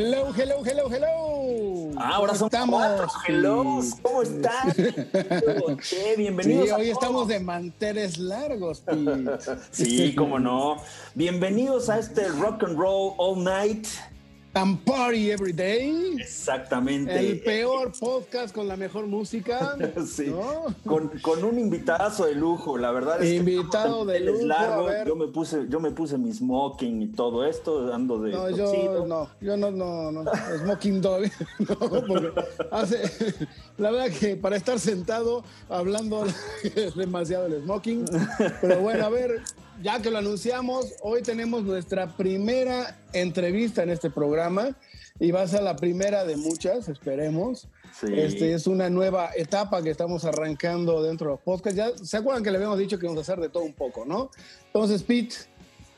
Hello, hello, hello, hello. Ah, ahora somos estamos. Cuatro. Hello, ¿cómo están? Bienvenidos. Sí, hoy estamos de manteles largos. sí, cómo no. Bienvenidos a este Rock and Roll All Night And Party Every Day. Exactamente. El peor podcast con la mejor música. sí. Con, con, un invitadazo de lujo, la verdad es Invitado de lujo. Largo. Yo me puse, yo me puse mi smoking y todo esto, ando de. No, yo no, yo no, no, no. Smoking todavía. no, hace. La verdad que para estar sentado hablando es demasiado el smoking. Pero bueno, a ver, ya que lo anunciamos, hoy tenemos nuestra primera entrevista en este programa y va a ser la primera de muchas, esperemos. Este es una nueva etapa que estamos arrancando dentro de los podcasts. Ya se acuerdan que le habíamos dicho que vamos a hacer de todo un poco, ¿no? Entonces, Pete,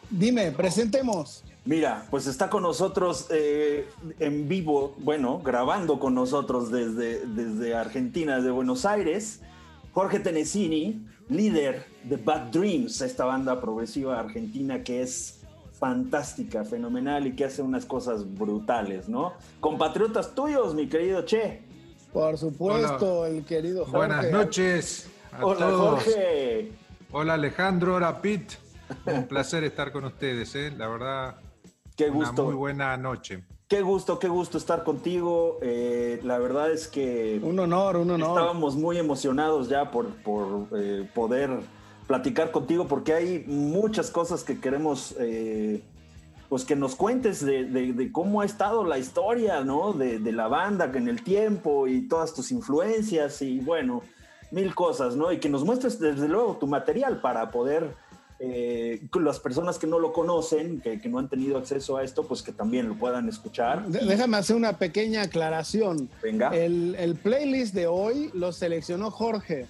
dime, presentemos. Mira, pues está con nosotros eh, en vivo, bueno, grabando con nosotros desde, desde Argentina, desde Buenos Aires, Jorge Tenesini, líder de Bad Dreams, esta banda progresiva argentina que es fantástica, fenomenal y que hace unas cosas brutales, ¿no? Compatriotas tuyos, mi querido Che. Por supuesto, el querido Jorge. Buenas noches a Hola, todos. Jorge. Hola, Alejandro. Hola, Pete. Un placer estar con ustedes, ¿eh? La verdad, Qué gusto. Una muy buena noche. Qué gusto, qué gusto estar contigo. Eh, la verdad es que... Un honor, un honor. Estábamos muy emocionados ya por, por eh, poder platicar contigo porque hay muchas cosas que queremos, eh, pues que nos cuentes de, cómo ha estado la historia, ¿no? De, de, la banda en el tiempo y todas tus influencias y bueno, mil cosas, ¿no? Y que nos muestres desde luego tu material para poder eh, las personas que no lo conocen, que, no han tenido acceso a esto, pues que también lo puedan escuchar. Déjame hacer una pequeña aclaración. Venga. El, playlist de hoy lo seleccionó Jorge.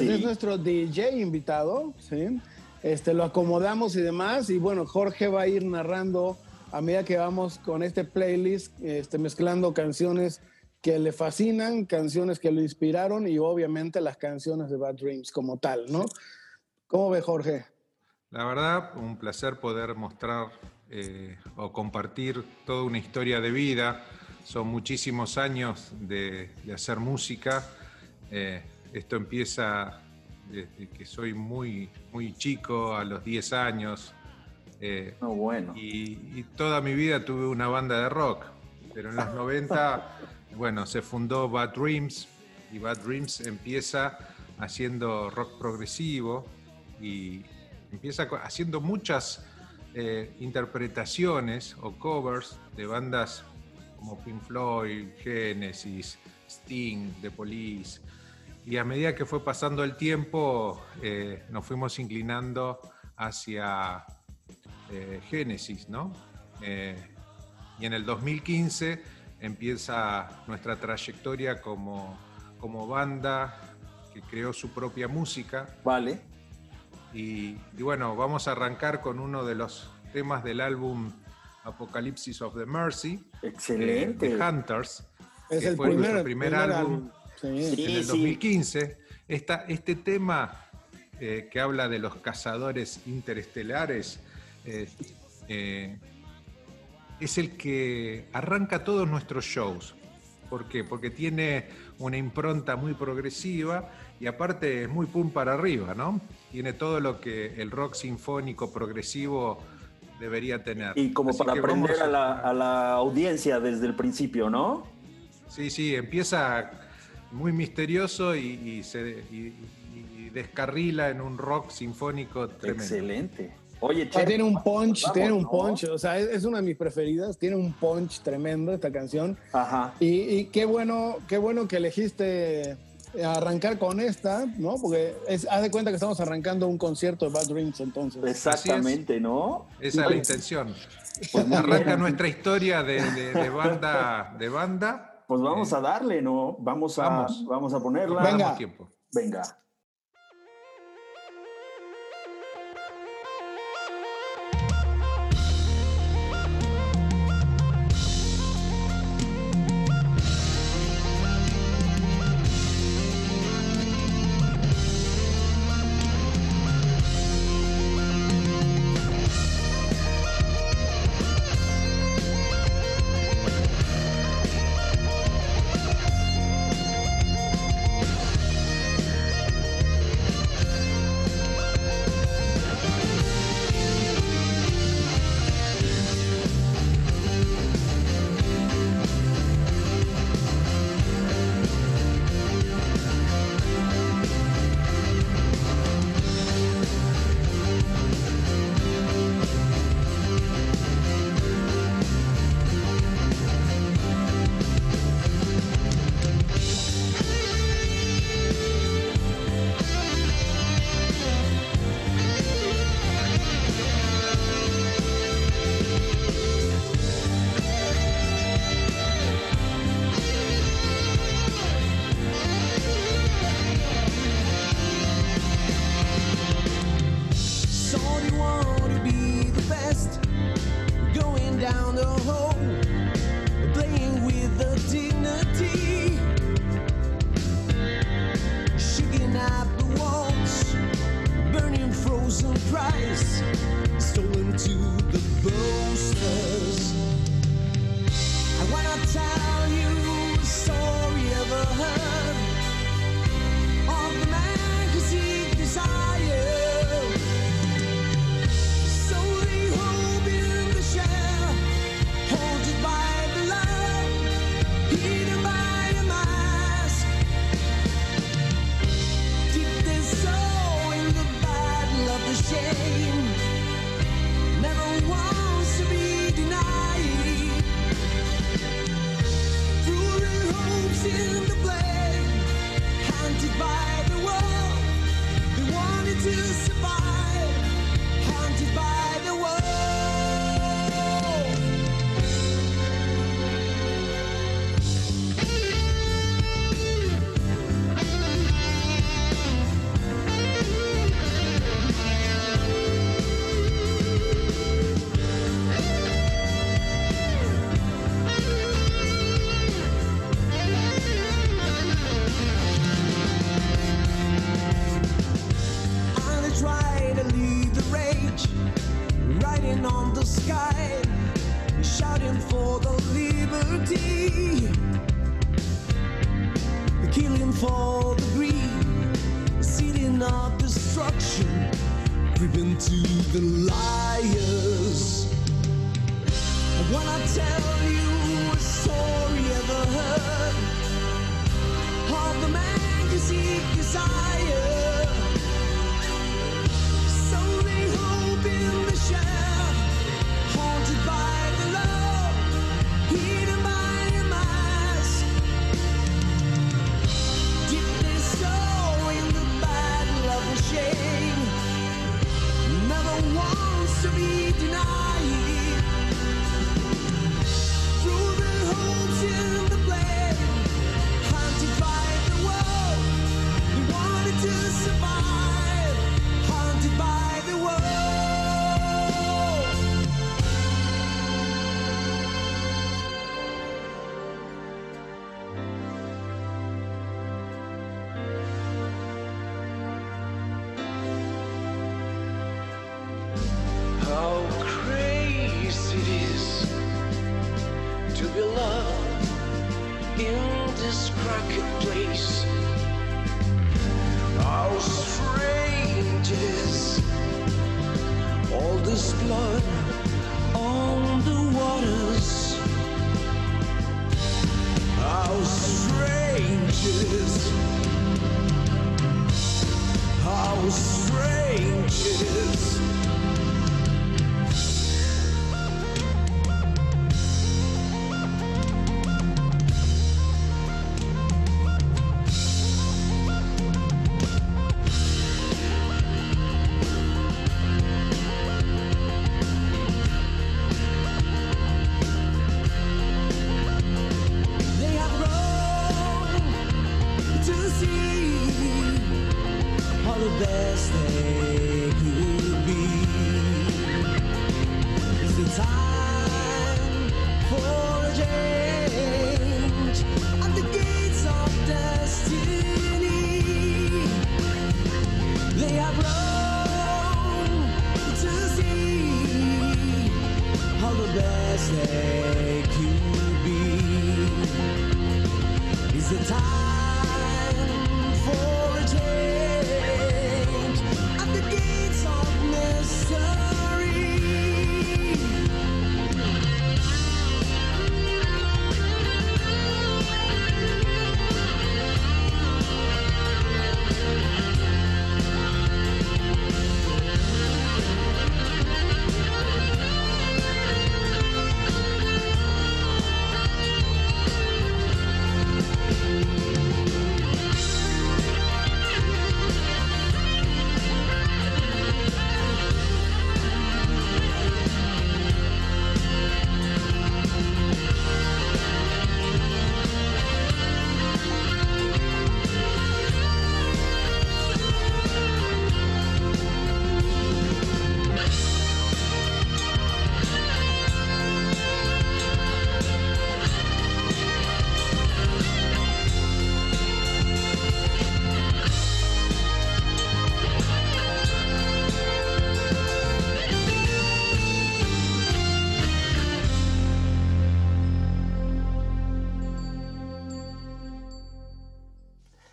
Es nuestro DJ invitado, ¿sí? Este, lo acomodamos y demás. Y bueno, Jorge va a ir narrando a medida que vamos con este playlist, este, mezclando canciones que le fascinan, canciones que lo inspiraron y obviamente las canciones de Bad Dreams como tal, ¿no? ¿Cómo ve Jorge? La verdad, un placer poder mostrar eh, o compartir toda una historia de vida. Son muchísimos años de, hacer música. Eh, esto empieza desde que soy muy, muy chico, a los 10 años. Eh, bueno. Y, y, toda mi vida tuve una banda de rock. Pero en los 90, bueno, se fundó Bad Dreams y Bad Dreams empieza haciendo rock progresivo y empieza haciendo muchas eh, interpretaciones o covers de bandas como Pink Floyd, Genesis, Sting, The Police. Y a medida que fue pasando el tiempo, eh, nos fuimos inclinando hacia eh, Genesis, ¿no? y en el 2015 empieza nuestra trayectoria como, como banda que creó su propia música. Vale. Y, bueno, vamos a arrancar con uno de los temas del álbum Apocalypse of the Mercy. Excelente. de Hunters. Es el fue primer, primer, álbum, en el 2015. este tema eh, que habla de los cazadores interestelares eh, eh, es el que arranca todos nuestros shows. ¿Por qué? Porque tiene una impronta muy progresiva y aparte es muy pum para arriba, ¿no? Tiene todo lo que el rock sinfónico progresivo debería tener. Y como para aprender a, la, audiencia desde el principio, ¿no? Sí, sí, empieza muy misterioso y, se descarrila en un rock sinfónico tremendo. Excelente. Oye, che, tiene un punch, tiene un punch, o sea, es, una de mis preferidas, tiene un punch tremendo esta canción. Ajá. Y, y qué bueno, qué bueno que elegiste arrancar con esta, ¿no? Porque es, haz de cuenta que estamos arrancando un concierto de Bad Dreams entonces. Exactamente, ¿no? Esa es la intención. Pues arranca nuestra historia de, banda, de banda. Pues vamos a darle, ¿no? Vamos a, vamos. a ponerla. Venga. Venga. stolen to the boaster.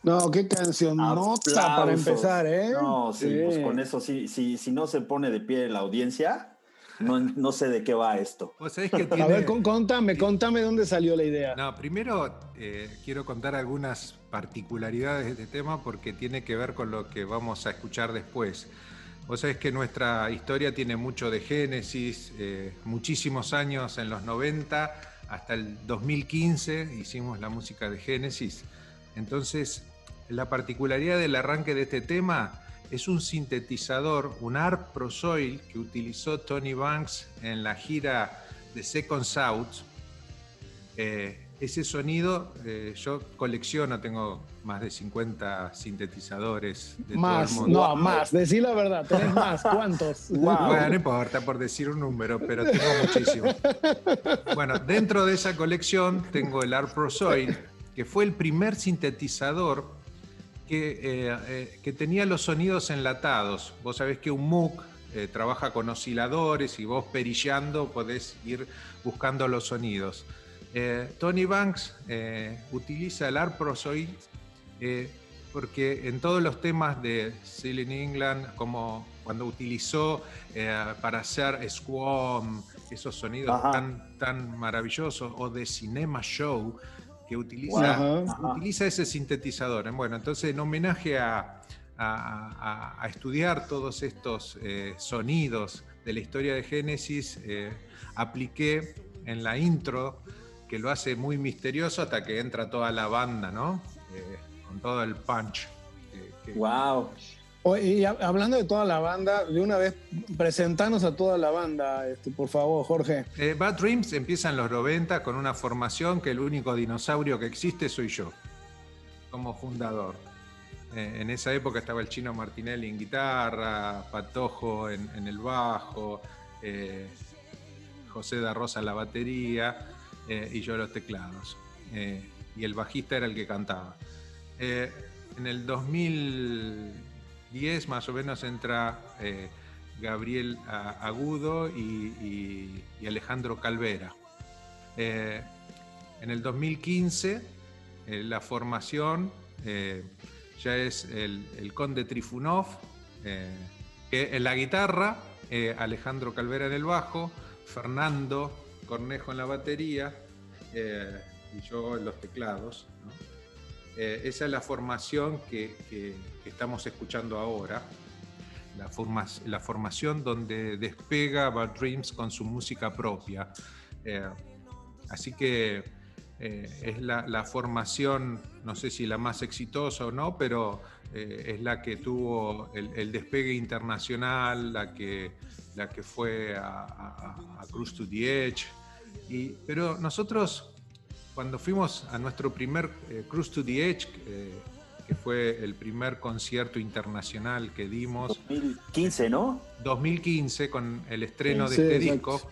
No, qué canción nota para Aplausos. empezar, ¿eh? No, sí, Sí. pues con eso sí, sí, si no se pone de pie la audiencia, no, no sé de qué va esto. Que tiene... A ver, con- contame, contame dónde salió la idea. No, primero eh, quiero contar algunas particularidades de este tema porque tiene que ver con lo que vamos a escuchar después. Vos sabés que nuestra historia tiene mucho de Génesis, eh, muchísimos años en los 90, hasta el 2015 hicimos la música de Génesis. Entonces, la particularidad del arranque de este tema es un sintetizador, un ARP Pro Soil que utilizó Tony Banks en la gira de Second South. Eh, ese sonido, eh, yo colecciono, tengo más de 50 sintetizadores de más, todo el mundo. no, más. Decí la verdad, tenés más. ¿Cuántos? Bueno, no importa por decir un número, pero tengo muchísimo. Bueno, dentro de esa colección tengo el Art Pro Soil, que fue el primer sintetizador que, eh, eh, que tenía los sonidos enlatados. Vos sabés que un Moog eh, trabaja con osciladores y vos perillando podés ir buscando los sonidos. Eh, Tony Banks eh, utiliza el Arprosoy eh, porque en todos los temas de Ceiling England, como cuando utilizó para hacer Squam, esos sonidos Ajá. tan, tan maravillosos, o de Cinema Show, que utiliza, utiliza ese sintetizador. Bueno, entonces en homenaje a, a- a- a estudiar todos estos eh, sonidos de la historia de Génesis, eh, apliqué en la intro, que lo hace muy misterioso hasta que entra toda la banda, ¿no? Eh, con todo el punch. que- que- Wow. Y hab- hablando de toda la banda, de una vez presentanos a toda la banda, este, por favor, Jorge. Eh, Bad Dreams empieza en los 90 con una formación que el único dinosaurio que existe soy yo, como fundador. Eh, en esa época estaba el chino Martinelli en guitarra, Patojo en, en el bajo, eh, José da Rosa en la batería y yo los teclados. Y el bajista era el que cantaba. En el 2010 más o menos entra eh, Gabriel Agudo y, Alejandro Calvera. Eh, en el 2015 eh, la formación ya es el, Conde Trifunov, en la guitarra, Alejandro Calvera en el bajo, Fernando Cornejo en la batería y yo en los teclados. Eh, esa es la formación que, estamos escuchando ahora. La, forma- la formación donde despega Bad Dreams con su música propia. Eh, así que eh, es la, formación, no sé si la más exitosa o no, pero es la que tuvo el, despegue internacional, la que, la que fue a, a- a Cruise to the Edge. Y, pero nosotros, cuando fuimos a nuestro primer eh, Cruise to the Edge, eh, que fue el primer concierto internacional que dimos, 2015, ¿no? 2015 con el estreno Sí, de este exacto. disco,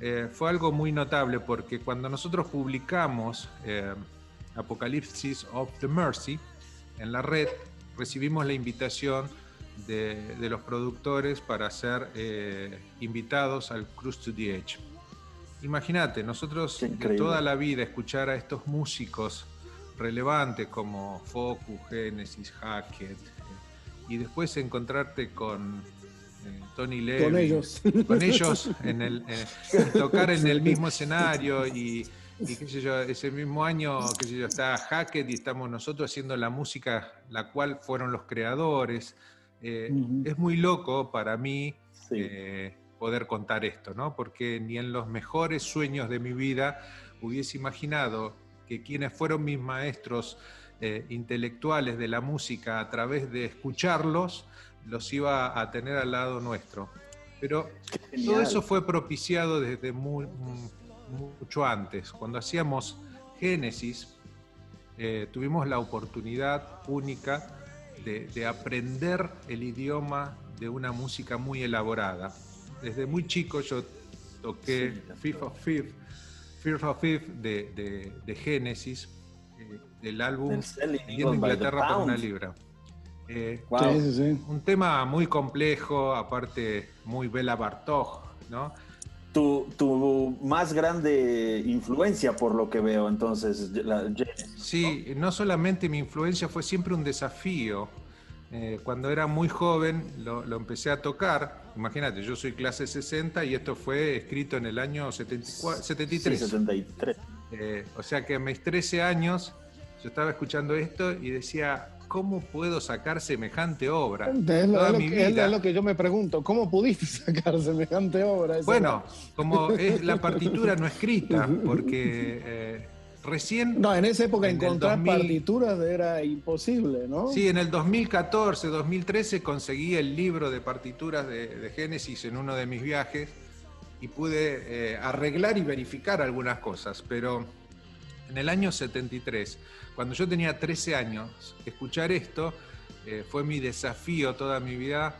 eh, fue algo muy notable porque cuando nosotros publicamos eh, Apocalipsis of the Mercy en la red, recibimos la invitación de, de los productores para ser eh, invitados al Cruise to the Edge. Imagínate, nosotros de toda la vida escuchar a estos músicos relevantes como Focus, Genesis, Hackett, eh, y después encontrarte con eh, Tony Levy, Con ellos. con ellos en el, eh, tocar en el mismo escenario y, y qué sé yo, ese mismo año, qué sé yo, está Hackett y estamos nosotros haciendo la música la cual fueron los creadores. Eh. Es muy loco para mí Sí. Poder contar esto, ¿no? Porque ni en los mejores sueños de mi vida hubiese imaginado que quienes fueron mis maestros eh, intelectuales de la música a través de escucharlos, los iba a tener al lado nuestro. Pero todo eso fue propiciado desde muy- mucho antes. Cuando hacíamos Génesis, eh, tuvimos la oportunidad única de, de aprender el idioma de una música muy elaborada. Desde muy chico yo toqué Sí, Fifth of Fifth, Fear of Fifth de, de, de Génesis, eh, del álbum Vendiendo Inglaterra por una libra. Eh, Wow. Sí, sí, sí. un tema muy complejo, aparte muy Bela Bartók, ¿no? Tu, tu más grande influencia, por lo que veo, entonces, la Genesis. Sí, no solamente mi influencia fue siempre un desafío. Eh, cuando era muy joven lo, lo empecé a tocar. Imagínate, yo soy clase 60 y esto fue escrito en el año 74, 73. Sí, 73. Eh, o sea que a mis 13 años yo estaba escuchando esto y decía, ¿cómo puedo sacar semejante obra? Es lo, Toda es lo mi que, es vida. lo que yo me pregunto, ¿cómo pudiste sacar semejante obra? Bueno, como es la partitura no escrita, porque eh, recién... No, en esa época en encontrar 2000 partituras era imposible, ¿no? Sí, en el 2014, 2013 conseguí el libro de partituras de, de Génesis en uno de mis viajes y pude eh, arreglar y verificar algunas cosas, pero en el año 73, cuando yo tenía 13 años, escuchar esto eh, fue mi desafío toda mi vida,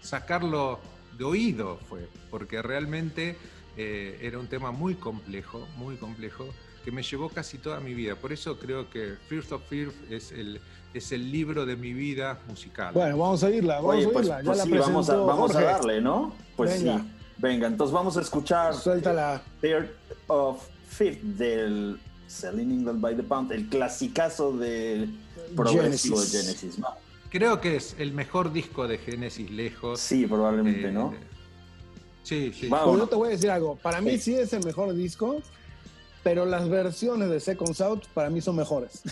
sacarlo de oído fue, porque realmente eh, era un tema muy complejo, muy complejo, que me llevó casi toda mi vida. Por eso creo que First of Fear es el, es el libro de mi vida musical. Bueno, vamos a irla, vamos Oye, a pues, ya pues la sí, vamos, a, vamos darle, ¿no? Pues Venga. sí. Venga, entonces vamos a escuchar Suéltala. Third of Fifth del Selling England by the Pound, el clasicazo de progresivo Genesis. de Genesis. ¿no? Creo que es el mejor disco de Genesis lejos. Sí, probablemente, Eh, ¿no? Sí, sí. Vamos. Pues yo te voy a decir algo. Para mí Sí. sí es el mejor disco, pero las versiones de Second South para mí son mejores.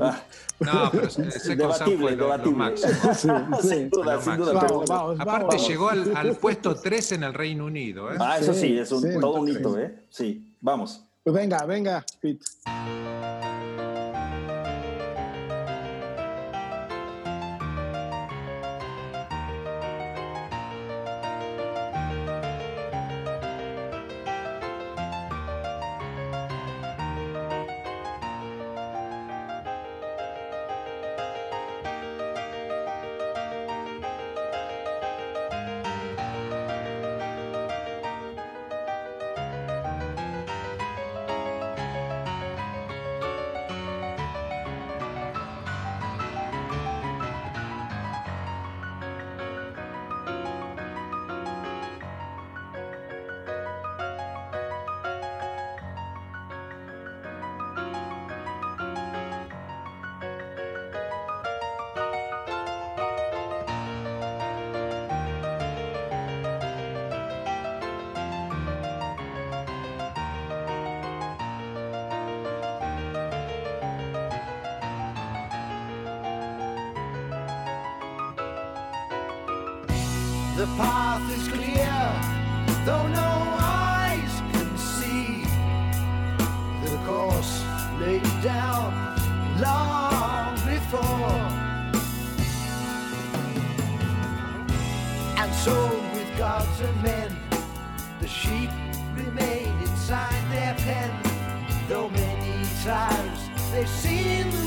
Ah, No, pero se- Second Sound fue debatible, lo, máximo. Sí, sí. sin duda, Lo sin máximo. duda. Vamos, pero- vamos, Aparte vamos. llegó al, al puesto 3 en el Reino Unido. ¿eh? Ah, eso Sí, sí, es un, sí. todo un hito, ¿eh? Sí, vamos. Pues venga, venga, Pete. The path is clear, though no eyes can see. The course laid down long before. And so, with gods and men, the sheep remain inside their pen. Though many times they've seen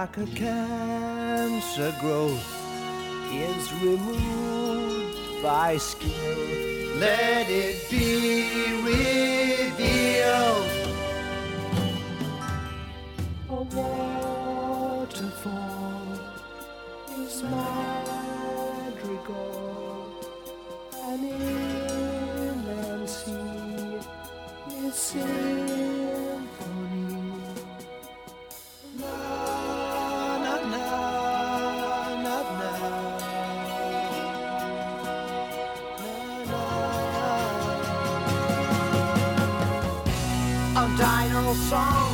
like a cancer growth is removed by skill. Let it be revealed. On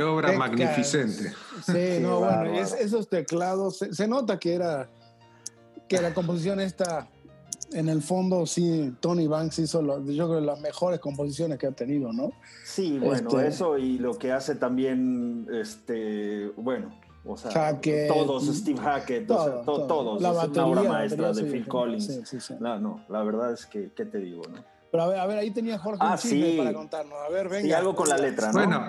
Qué obra magnificente. Sí, no, bueno, es- esos teclados, se, se nota que era que la composición esta, en el fondo, sí, Tony Banks hizo, lo- yo creo, las mejores composiciones que ha tenido, ¿no? Sí, bueno, Este- eso y lo que hace también, este, bueno, o sea, Hackett. todos, Steve Hackett, o sea, Todo, to- todo. todos, La es batería, una obra maestra batería, de sí, Phil Collins. sí, sí, sí. No, no, la verdad es que, ¿qué te digo? No? Pero a ver, a ver, ahí tenía Jorge Ah, un chisme para contarnos. A ver, venga. Y algo con la letra, ¿no? Bueno,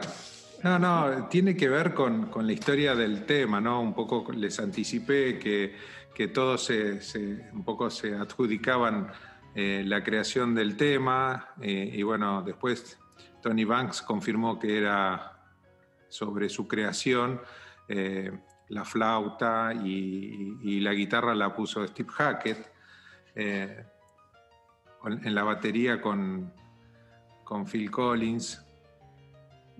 no, no, tiene que ver con, con la historia del tema, ¿no? Un poco les anticipé que, que todos se, se- un poco se adjudicaban eh, la creación del tema eh, y bueno, después Tony Banks confirmó que era sobre su creación. eh, la flauta y, y la guitarra la puso Steve Hackett. en la batería con, con Phil Collins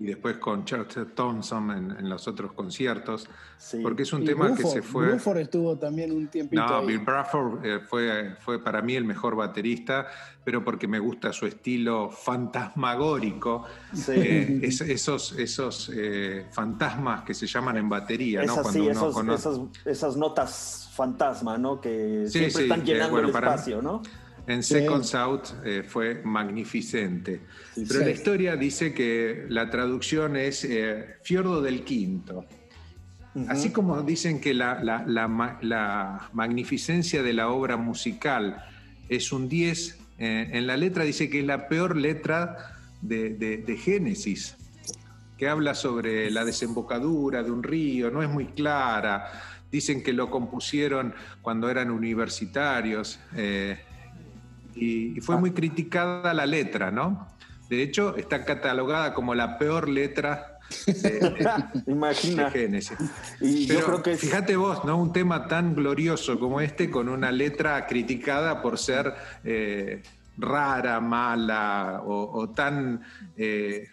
y después con Chester Thompson en, en los otros conciertos, Sí. porque es un Y tema que Bruford, se fue... Bruford estuvo también un tiempito No, ahí. Bill Bruford eh, fue, fue para mí el mejor baterista, pero porque me gusta su estilo fantasmagórico, Sí. eh, es- esos, esos eh, fantasmas que se llaman en batería, ¿no? Esas, sí, uno esos- conoce- esas, esas notas fantasma, ¿no? Que Sí, siempre sí, están que, llenando bueno, el para espacio, ¿no? En Sí. Seconds Out eh, fue magnificente. Sí, Pero sí. la historia dice que la traducción es eh, Fiordo del Quinto. Así como dicen que la, la- la ma- la magnificencia de la obra musical es un 10, eh, en la letra dice que es la peor letra de, de- de Génesis, que habla sobre la desembocadura de un río, no es muy clara. Dicen que lo compusieron cuando eran universitarios eh, y, y fue muy criticada la letra, ¿no? De hecho, está catalogada como la peor letra de, de- Imagina. de Génesis. Y yo Pero creo que es- fíjate vos, ¿no? Un tema tan glorioso como este con una letra criticada por ser eh, rara, mala o, o tan... eh,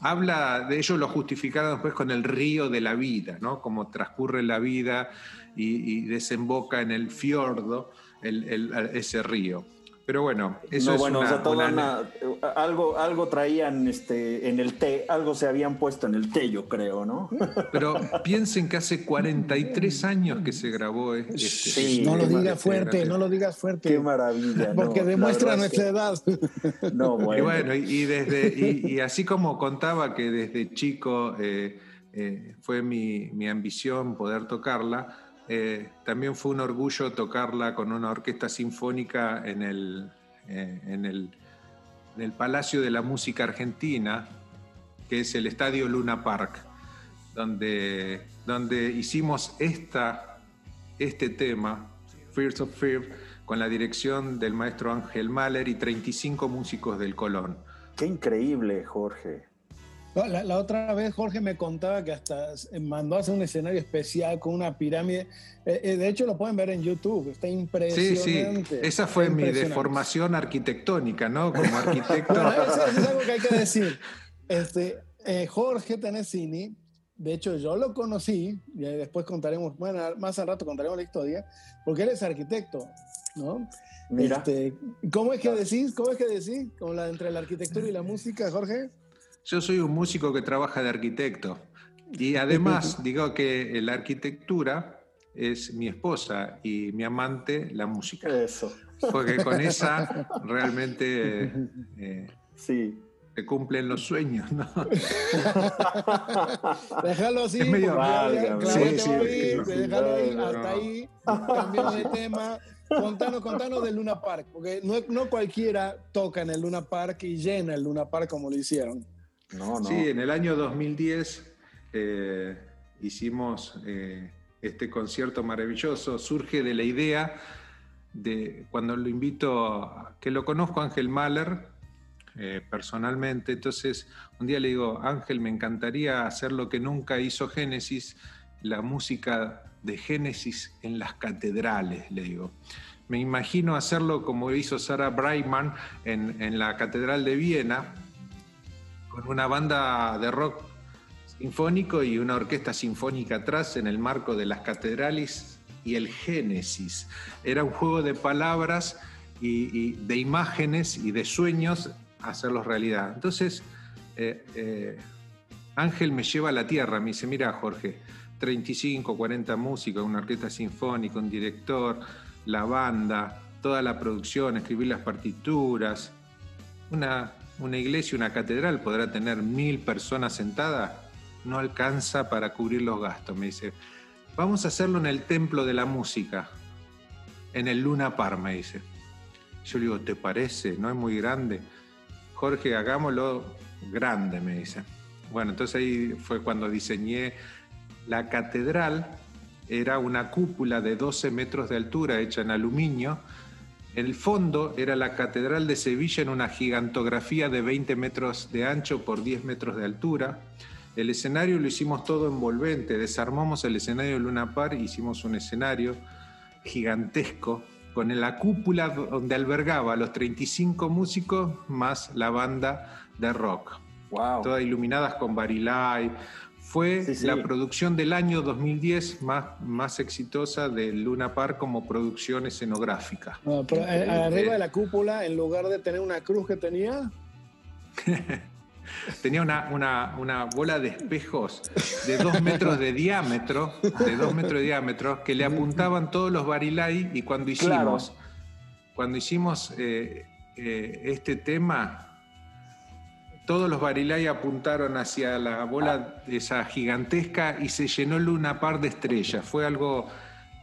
habla de ello, lo justificaron después con el río de la vida, ¿no? Como transcurre la vida y, y desemboca en el fiordo el- el- ese río. Pero bueno, eso no, es bueno, una- o sea, toda una- una- algo, algo traían este, en el té, algo se habían puesto en el té, yo creo, ¿no? Pero piensen que hace 43 años que se grabó este. Sí, no lo digas este- fuerte, no lo digas fuerte. Qué maravilla. Porque no, demuestra nuestra edad. No, Y bueno. bueno, y, y desde, y, y así como contaba que desde chico eh, eh, fue mi, mi ambición poder tocarla, eh, también fue un orgullo tocarla con una orquesta sinfónica en el, eh, en el, en el Palacio de la Música Argentina, que es el Estadio Luna Park, donde, donde hicimos esta, este tema, Fears of Fear, con la dirección del maestro Ángel Mahler y 35 músicos del Colón. Qué increíble, Jorge. No, La, la otra vez Jorge me contaba que hasta mandó a hacer un escenario especial con una pirámide. Eh, eh, de hecho, lo pueden ver en YouTube. Está Sí, impresionante. sí, esa fue mi deformación arquitectónica, ¿no? Como arquitecto. Bueno, eso, eso es algo que hay que decir. Este, eh, Jorge Tenesini, de hecho yo lo conocí, y después contaremos, bueno, más al rato contaremos la historia, porque él es arquitecto, ¿no? Mira. Este, ¿Cómo es que decís? ¿Cómo es que decís? Como la, entre la arquitectura y la música, Jorge. Yo soy un músico que trabaja de arquitecto. Y además digo que la arquitectura es mi esposa y mi amante la música. Eso. Porque con esa realmente eh, Sí. se cumplen los sueños, ¿no? Déjalo así, Es medio válgame. Sí, te sí, que no- déjalo ahí, no, hasta ahí, cambiamos de tema. contanos, contanos del Luna Park, porque no, no cualquiera toca en el Luna Park y llena el Luna Park como lo hicieron. No, no. Sí, en el año 2010 eh, hicimos eh, este concierto maravilloso. Surge de la idea de cuando lo invito, a- que lo conozco a Ángel Mahler eh, personalmente. Entonces, un día le digo, Ángel, me encantaría hacer lo que nunca hizo Génesis, la música de Génesis en las catedrales, le digo. Me imagino hacerlo como hizo Sarah Brightman en, en la Catedral de Viena, con una banda de rock sinfónico y una orquesta sinfónica atrás en el marco de las catedrales y el Génesis. Era un juego de palabras y, de imágenes y de sueños hacerlos realidad. Entonces, eh, eh, Ángel me lleva a la tierra, me dice, mira Jorge, 35, 40 músicos, una orquesta sinfónica, un director, la banda, toda la producción, escribir las partituras, una, una iglesia, una catedral podrá tener mil personas sentadas, no alcanza para cubrir los gastos. Me dice, vamos a hacerlo en el templo de la música, en el Luna Park, me dice. Yo le digo, ¿te parece? ¿No es muy grande? Jorge, hagámoslo grande, me dice. Bueno, entonces ahí fue cuando diseñé la catedral. Era una cúpula de 12 metros de altura hecha en aluminio. El fondo era la Catedral de Sevilla en una gigantografía de 20 metros de ancho por 10 metros de altura. El escenario lo hicimos todo envolvente, desarmamos el escenario de Luna Park, hicimos un escenario gigantesco con la cúpula donde albergaba a los 35 músicos más la banda de rock, Wow. todas iluminadas con barilay. Fue Sí, sí. la producción del año 2010 más, más exitosa de Luna Park como producción escenográfica. No, pero, eh, arriba de la cúpula, en lugar de tener una cruz que tenía, Tenía una, una- una bola de espejos de dos metros de diámetro, de dos metros de diámetro, que le apuntaban todos los barilay y cuando hicimos, cuando hicimos eh, eh, este tema, todos los barilay apuntaron hacia la bola esa gigantesca y se llenó Luna Par de estrellas. Fue algo,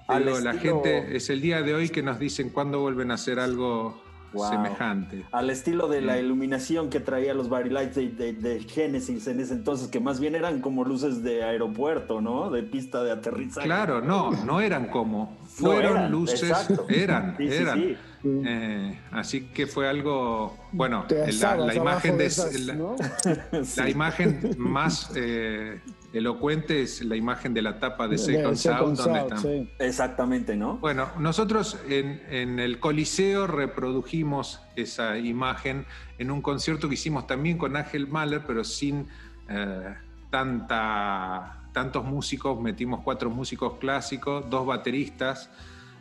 Al digo, la estilo- gente, es el día de hoy que nos dicen cuándo vuelven a hacer algo Wow. semejante. Al estilo de la iluminación que traía los Body Lights de, de- de Genesis en ese entonces, que más bien eran como luces de aeropuerto, ¿no? De pista de aterrizaje. Claro, no, no eran como. No, Fueron eran, luces, exacto. eran, Sí, sí, eran. Sí. Eh, así que fue algo, bueno, la, imagen abajo de, esas, la, ¿no? Sí. la imagen más eh, elocuente es la imagen de la tapa de De Second Second Sound, donde South, están. sí. Exactamente, ¿no? Bueno, nosotros en, en el Coliseo reprodujimos esa imagen en un concierto que hicimos también con Ángel Mahler, pero sin eh, tanta, tantos músicos. Metimos cuatro músicos clásicos, dos bateristas.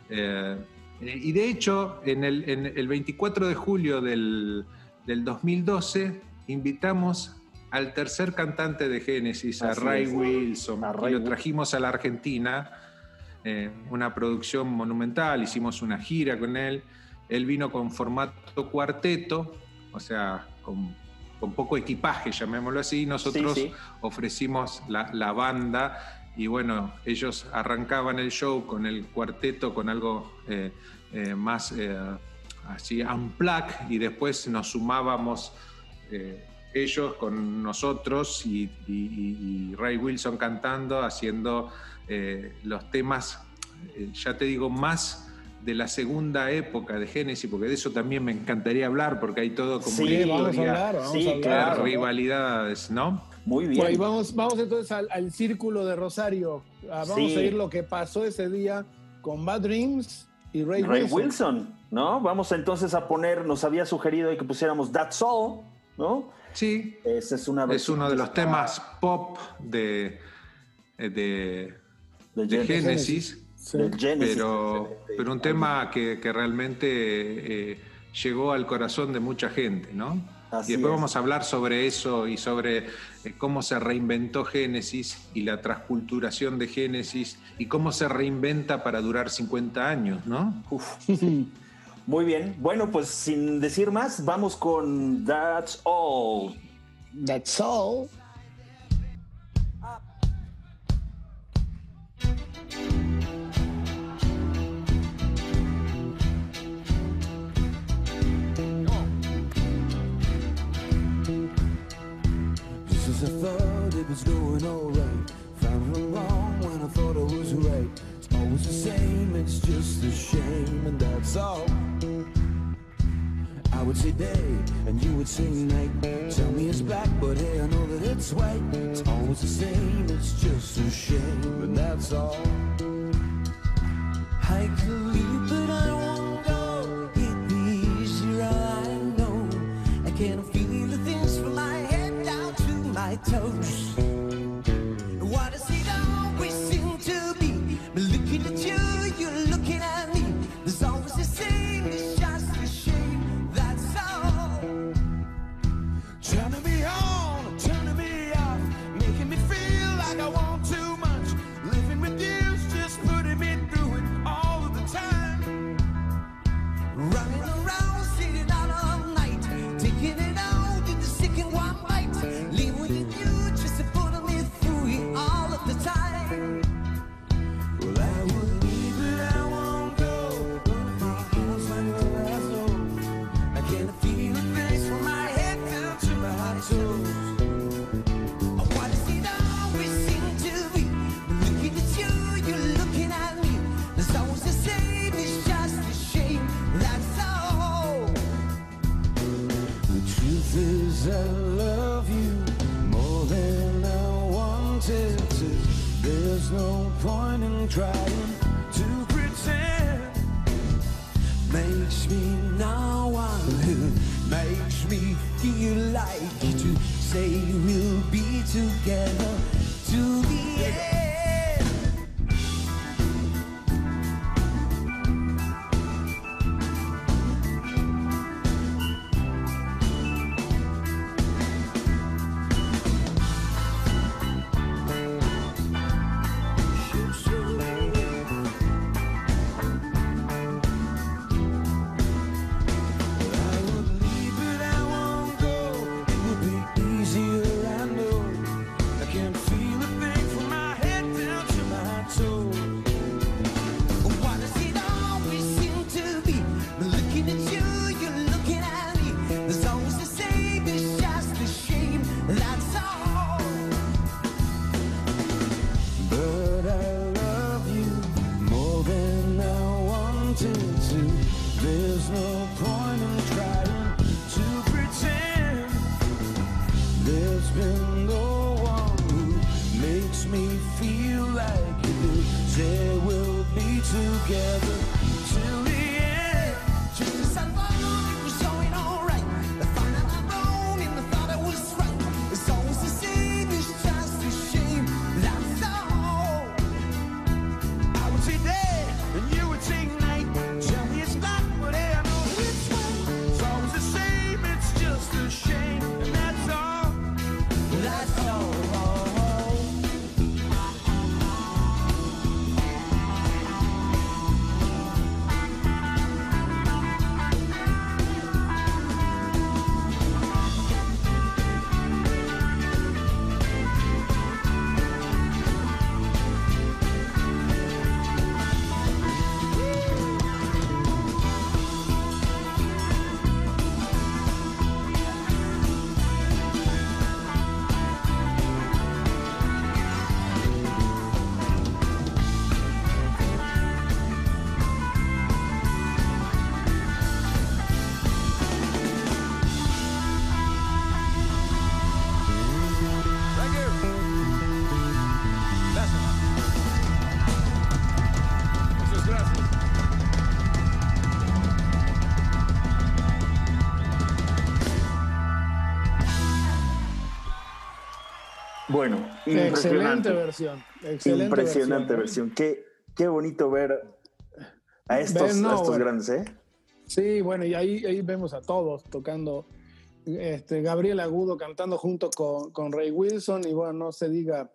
eh, y de hecho, en el, en el 24 de julio del, del 2012, invitamos al tercer cantante de Génesis, a Ray es. Wilson, A y lo trajimos a la Argentina eh, una producción monumental, hicimos una gira con él. Él vino con formato cuarteto, o sea, con, con poco equipaje, llamémoslo así. Nosotros Sí, sí. ofrecimos la, la banda y bueno, ellos arrancaban el show con el cuarteto, con algo eh, eh, más eh, así, unplugged, y después nos sumábamos. eh, ellos con nosotros y, y- y- y Ray Wilson cantando, haciendo eh, los temas, ya te digo, más de la segunda época de Génesis, porque de eso también me encantaría hablar, porque hay todo como Sí, una Sí, vamos a historia hablar, vamos Sí, a hablar. claro. rivalidades, ¿no? Muy bien. Bueno, y vamos, vamos entonces al, al círculo de Rosario. Ah, vamos Sí. a ir lo que pasó ese día con Bad Dreams y Ray, Ray Wilson. Wilson, ¿no? Vamos entonces a poner, nos había sugerido que pusiéramos That's All, ¿no? Sí, Esa es una es uno de los temas pop de, eh, de, de de Genesis. Génesis. Sí. de Genesis. pero, pero un tema que, que realmente eh, llegó al corazón de mucha gente, ¿no? Así y después es. vamos a hablar sobre eso y sobre eh, cómo se reinventó Génesis y la transculturación de Génesis y cómo se reinventa para durar 50 años, ¿no? Muy bien. Bueno, pues sin decir más, vamos con That's All. That's all. Was going alright. Found it wrong when I thought I was right. It's always the same, it's just a shame, and that's all. I would say day, and you would say night. Tell me it's black, but hey, I know that it's white. It's always the same, it's just a shame, and that's all. I could leave, but I won't go. It'd be easier, I know. I can feel the things from my head down to my toes. Trying to pretend. Makes me now one who makes me feel like to say we'll be together Bueno, Excelente impresionante. versión. Excelente Impresionante versión. versión. Qué, qué bonito ver a estos, Ver, no, a estos bueno. grandes, ¿eh? Sí, bueno, y ahí, ahí vemos a todos tocando. Este, Gabriel Agudo cantando junto con, con Ray Wilson y bueno, no se diga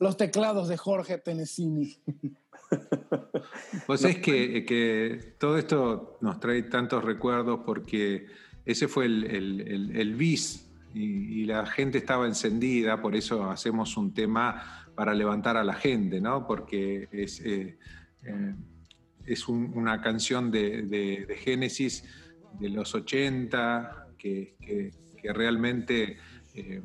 los teclados de Jorge Tenesini. Pues es que, que todo esto nos trae tantos recuerdos porque ese fue el, el, el- el bis y, la gente estaba encendida, por eso hacemos un tema para levantar a la gente, ¿no? Porque es, eh, eh, es un- una canción de, de- Génesis de los 80 que, realmente eh,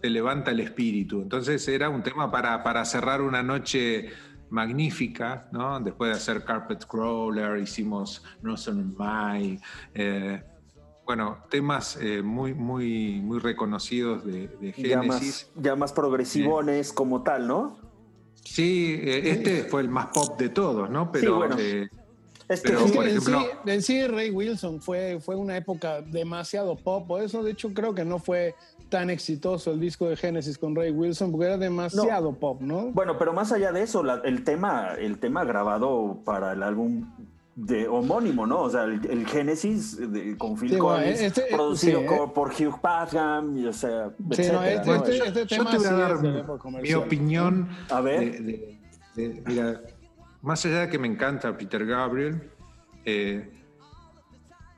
te levanta el espíritu. Entonces era un tema para, para cerrar una noche magnífica, ¿no? Después de hacer Carpet Crawler, hicimos Northern My, eh, bueno, temas eh, muy, muy, muy reconocidos de, de Ya más, ya más progresivones como tal, ¿no? Sí, eh, este fue el más pop de todos, ¿no? Pero bueno. eh, Es que, Pero, Es que por en, ejemplo- sí, en sí, Ray Wilson fue, fue una época demasiado pop. Por eso, de hecho, creo que no fue tan exitoso el disco de Genesis con Ray Wilson, porque era demasiado pop, ¿no? Bueno, pero más allá de eso, la- el tema, el tema grabado para el álbum de homónimo, ¿no? O sea, el, el Génesis de- con Phil Sí, bueno, Collins, este- producido sí, co- eh. por Hugh Padgham, y, o sea, Sí, no, etcétera, este, ¿no? este- yo- este yo tema te voy a dar mi opinión. A ver. de- de- de- mira, más allá de que me encanta Peter Gabriel eh,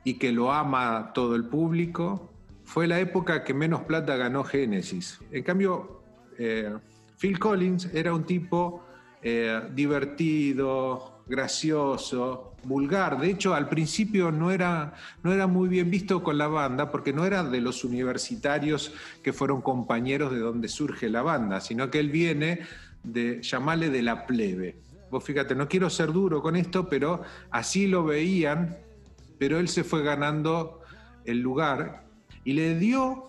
y que lo ama todo el público, fue la época que menos plata ganó Genesis. En cambio, eh, Phil Collins era un tipo eh, divertido, gracioso, vulgar. De hecho, al principio no era, no era muy bien visto con la banda porque no era de los universitarios que fueron compañeros de donde surge la banda, sino que él viene de, llamarle de la plebe. Vos fíjate, no quiero ser duro con esto, pero así lo veían, pero él se fue ganando el lugar y le dio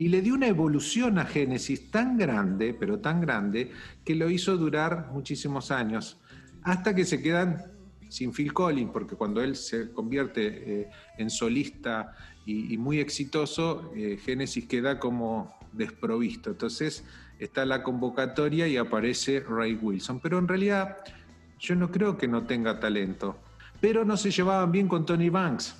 y le dio una evolución a Génesis tan grande, pero tan grande, que lo hizo durar muchísimos años, hasta que se quedan sin Phil Collins, porque cuando él se convierte eh, en solista y, y muy exitoso, eh, Génesis queda como desprovisto. Entonces está la convocatoria y aparece Ray Wilson. Pero en realidad yo no creo que no tenga talento, pero no se llevaban bien con Tony Banks.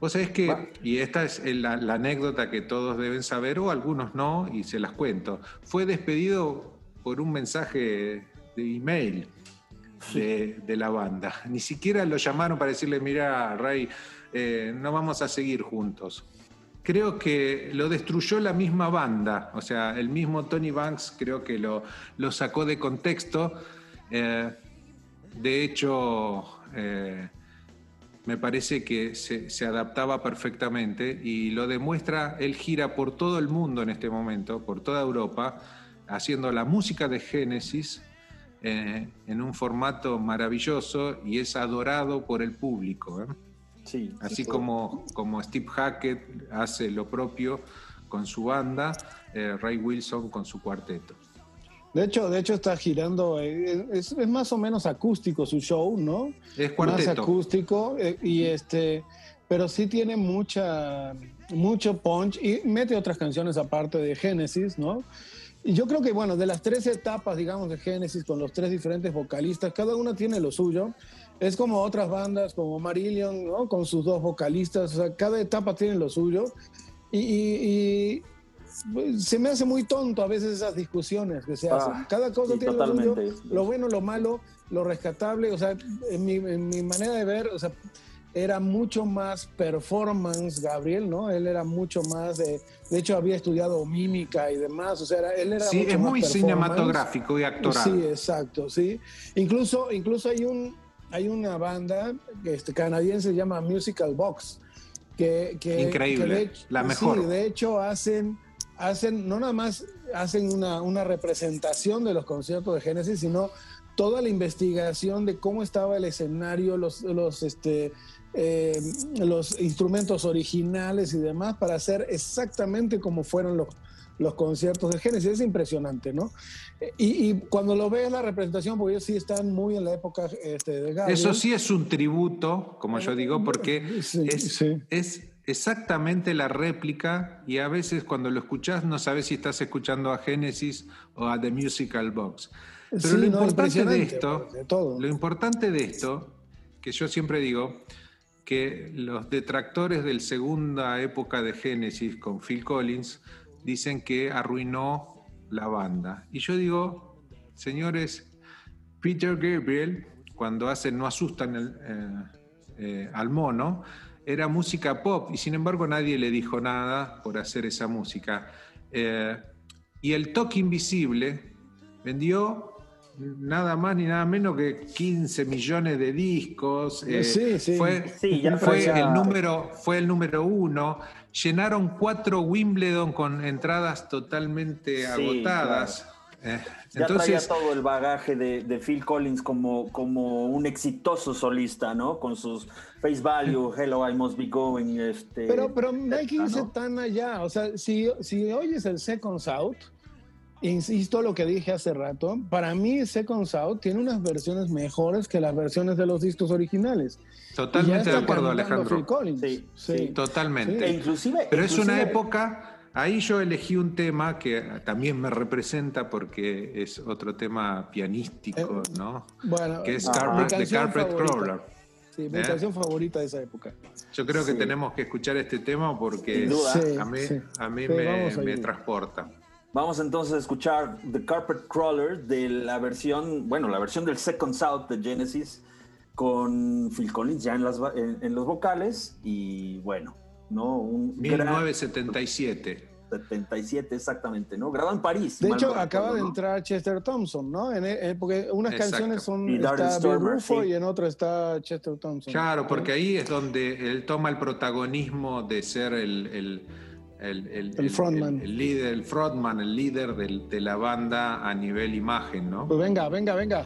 Vos sabés que, y esta es la, la anécdota que todos deben saber, o algunos no, y se las cuento. Fue despedido por un mensaje de email de, la banda. Ni siquiera lo llamaron para decirle, mira, Ray, eh, no vamos a seguir juntos. Creo que lo destruyó la misma banda, o sea, el mismo Tony Banks creo que lo, lo sacó de contexto. Eh, de hecho, eh, me parece que se, se adaptaba perfectamente y lo demuestra, él gira por todo el mundo en este momento, por toda Europa, haciendo la música de Génesis eh, en un formato maravilloso y es adorado por el público. ¿eh? Sí, Así sí, como, como Steve Hackett hace lo propio con su banda, eh, Ray Wilson con su cuarteto. De hecho, de hecho está girando, eh, es, es más o menos acústico su show, ¿no? Es Más acústico eh, y este, pero sí tiene mucha, mucho punch y mete otras canciones aparte de Genesis, ¿no? Y yo creo que, bueno, de las tres etapas, digamos, de Genesis con los tres diferentes vocalistas, cada una tiene lo suyo. Es como otras bandas, como Marillion, ¿no? Con sus dos vocalistas, o sea, cada etapa tiene lo suyo. Y, y- y, pues, se me hace muy tonto a veces esas discusiones que se Ah, hacen. Cada cosa sí, tiene lo suyo, lo bueno, lo malo, lo rescatable. O sea, en mi, en mi manera de ver, o sea, era mucho más performance Gabriel, ¿no? Él era mucho más de, de hecho había estudiado mímica y demás, o sea, era- él era Sí, mucho es más muy cinematográfico y actoral. Sí, exacto, sí. Incluso, incluso hay un hay una banda este, canadiense se llama Musical Box que, que Increíble, que de hecho- la mejor. sí, de hecho hacen hacen no nada más hacen una, una representación de los conciertos de Genesis, sino toda la investigación de cómo estaba el escenario, los, los, este, eh, los instrumentos originales y demás para hacer exactamente como fueron los, los conciertos de Genesis. Es impresionante, ¿no? Y, y cuando lo ves la representación, porque ellos sí están muy en la época este, de Gabriel. Eso sí es un tributo, como yo digo, porque Sí, es, sí. es exactamente la réplica y a veces cuando lo escuchás no sabes si estás escuchando a Genesis o a The Musical Box. Pero Sí, lo no, importante de impresionante, esto, de todo. lo importante de esto, que yo siempre digo, que los detractores de la segunda época de Genesis con Phil Collins dicen que arruinó la banda. Y yo digo, señores, Peter Gabriel, cuando hace No asustan eh, eh, al mono, era música pop y sin embargo nadie le dijo nada por hacer esa música. Eh, y el toque invisible vendió nada más ni nada menos que 15 millones de discos. eh, Sí, sí. Fue, Sí, ya fue traía- el número, fue el número uno. llenaron cuatro Wimbledon con entradas totalmente agotadas. Eh, Ya entonces, traía todo el bagaje de, de Phil Collins como, como un exitoso solista, ¿no? Con sus Face Value, Hello, I Must Be Going. Este, Pero, pero no hay que etcétera, irse ¿no? tan allá. O sea, si, si oyes el Second South, insisto lo que dije hace rato, para mí Second South tiene unas versiones mejores que las versiones de los discos originales. Totalmente de acuerdo, Alejandro. Phil Collins. Sí, Sí. sí. Totalmente. E inclusive. Pero es una inclusive- época, ahí yo elegí un tema que también me representa porque es otro tema pianístico, Eh, ¿no? Bueno, Que es mi Carpet, The Carpet favorita. Crawler. Sí, mi ¿Eh? canción favorita de esa época. Yo creo que Sí. tenemos que escuchar este tema porque. Sí, a mí, sí. a mí Sí, me, me transporta. Vamos entonces a escuchar The Carpet Crawler de la versión, bueno, la versión del Second South de Genesis con Phil Collins ya en, las, va- en, en los vocales y bueno, ¿no? Un gran 1977. 77 exactamente, ¿no? Grabado en París. De hecho, no acaba de ¿no? entrar Chester Thompson, ¿no? En- en- porque unas Exacto. canciones son Y está Bill Stormer, Rufo sí. y en otra está Chester Thompson. Claro, porque ahí es donde él toma el protagonismo de ser el, el, el, El frontman. el- el líder, el frontman, el líder del- de la banda a nivel imagen, ¿no? Pues venga, venga, venga.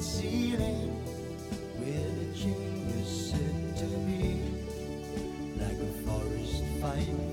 Ceiling where the to be, like a forest fight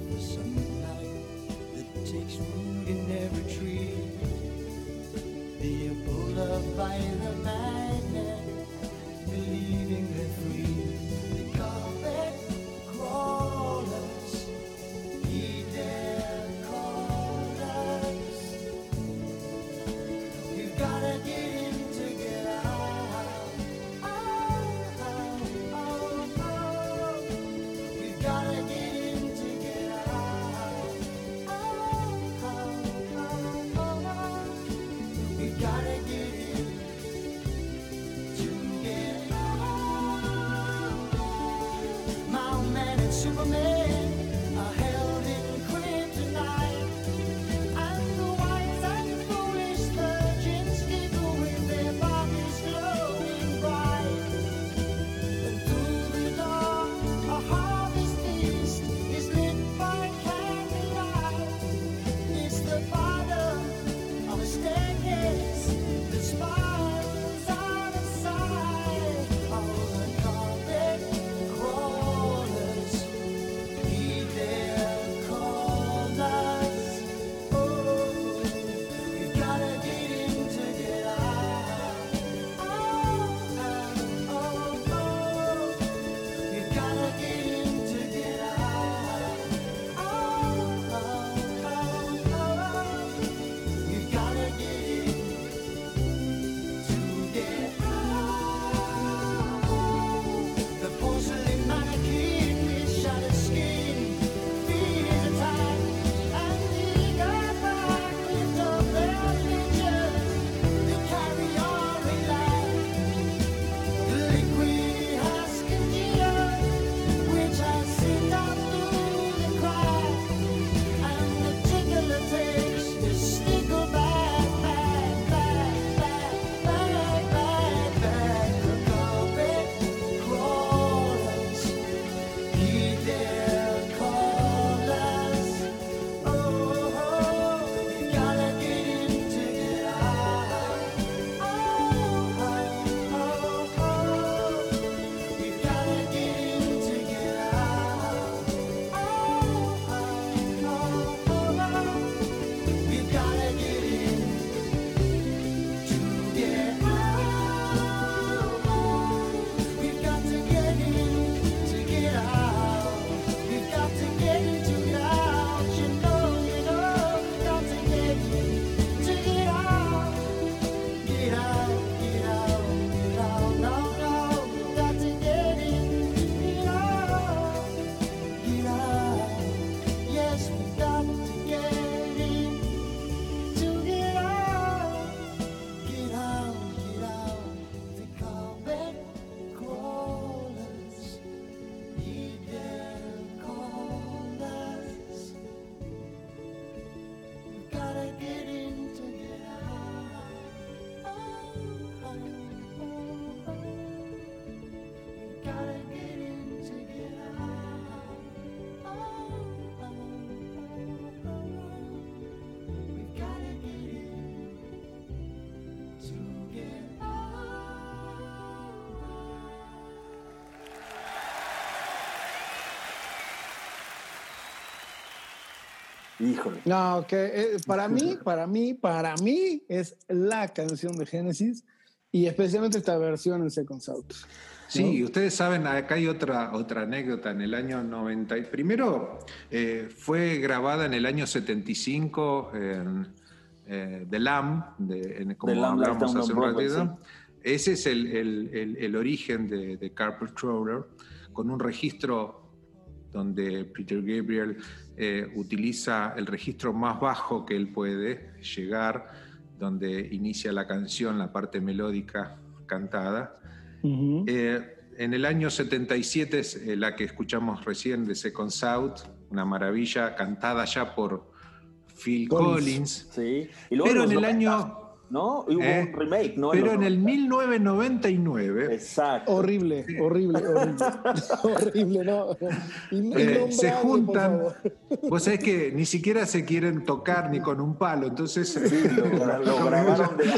Híjole. No, que eh, para mí, para mí, para mí es la canción de Genesis y especialmente esta versión en Second South. Sí, ustedes saben, acá hay otra, otra anécdota en el año 90. y- Primero, eh, fue grabada en el año 75 en eh, The Lamb, de, en- como The hablamos hace un ratito. Ese es el, el- el- el origen de, de Carpet Crawler, con un registro donde Peter Gabriel eh, utiliza el registro más bajo que él puede llegar, donde inicia la canción, la parte melódica cantada. Eh, en el año 77 es eh, la que escuchamos recién de Second South, una maravilla cantada ya por Phil Collins. Collins. Sí. Y luego Pero en el 90, año- ¿No? Y hubo Eh, un remake, ¿no? Pero los en el 90. 1999 Exacto. Horrible, horrible, horrible. horrible, ¿no? Eh, se juntan. Vos sabés que ni siquiera se quieren tocar ni con un palo, entonces Sí, lo, gra- lo grabaron de.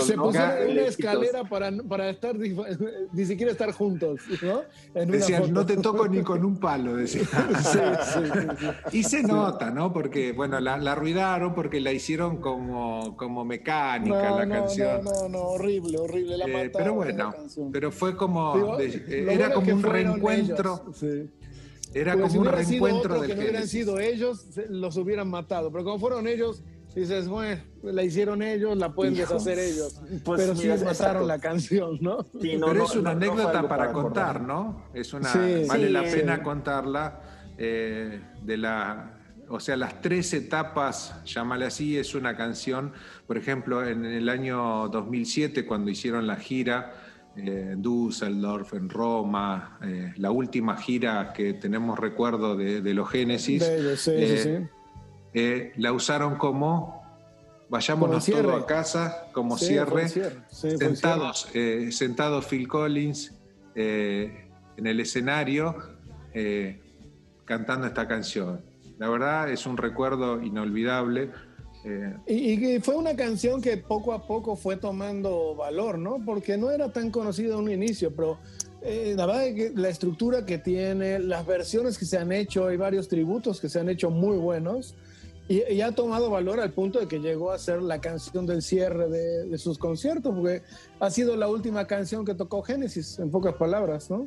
Se pusieron en una escalera para, para estar, ni siquiera estar juntos, ¿no? En una decían, foto. no te toco ni con un palo, decían. Sí, sí, sí, sí. Y se nota, ¿no? Porque, bueno, la, la arruinaron porque la hicieron como, como mecánica No, la no, canción. no, no, no, horrible, horrible. La Eh, pero bueno, pero fue como, Digo, de- lo eh, bueno era como un reencuentro, ellos, sí. era Porque como si un reencuentro otro de que no hubieran Génesis. sido ellos, los hubieran matado. Pero como fueron ellos, dices, bueno, la hicieron ellos, la pueden Hijo, deshacer ellos. pues pero mira, sí mataron la canción, ¿no? Sí, no, Pero no, es una anécdota para contar, ¿no? Es una, Sí. vale Sí, la sí. pena contarla. eh, de la, o sea, las tres etapas, llámale así, es una canción. Por ejemplo, en el año 2007, cuando hicieron la gira eh, en Düsseldorf, en Roma, eh, la última gira que tenemos recuerdo de, de los Génesis, sí, eh, sí, sí. la usaron como vayámonos todos a casa, como cierre, cierre, sentados, eh, sentado Phil Collins en el escenario cantando esta canción. La verdad es un recuerdo inolvidable. eh, Y, fue una canción que poco a poco fue tomando valor, ¿no? Porque no era tan conocida a un inicio, pero eh, la verdad es que la estructura que tiene, las versiones que se han hecho, hay varios tributos que se han hecho muy buenos. Y, y ha tomado valor al punto de que llegó a ser la canción del cierre de, de sus conciertos, porque ha sido la última canción que tocó Génesis, en pocas palabras, ¿no?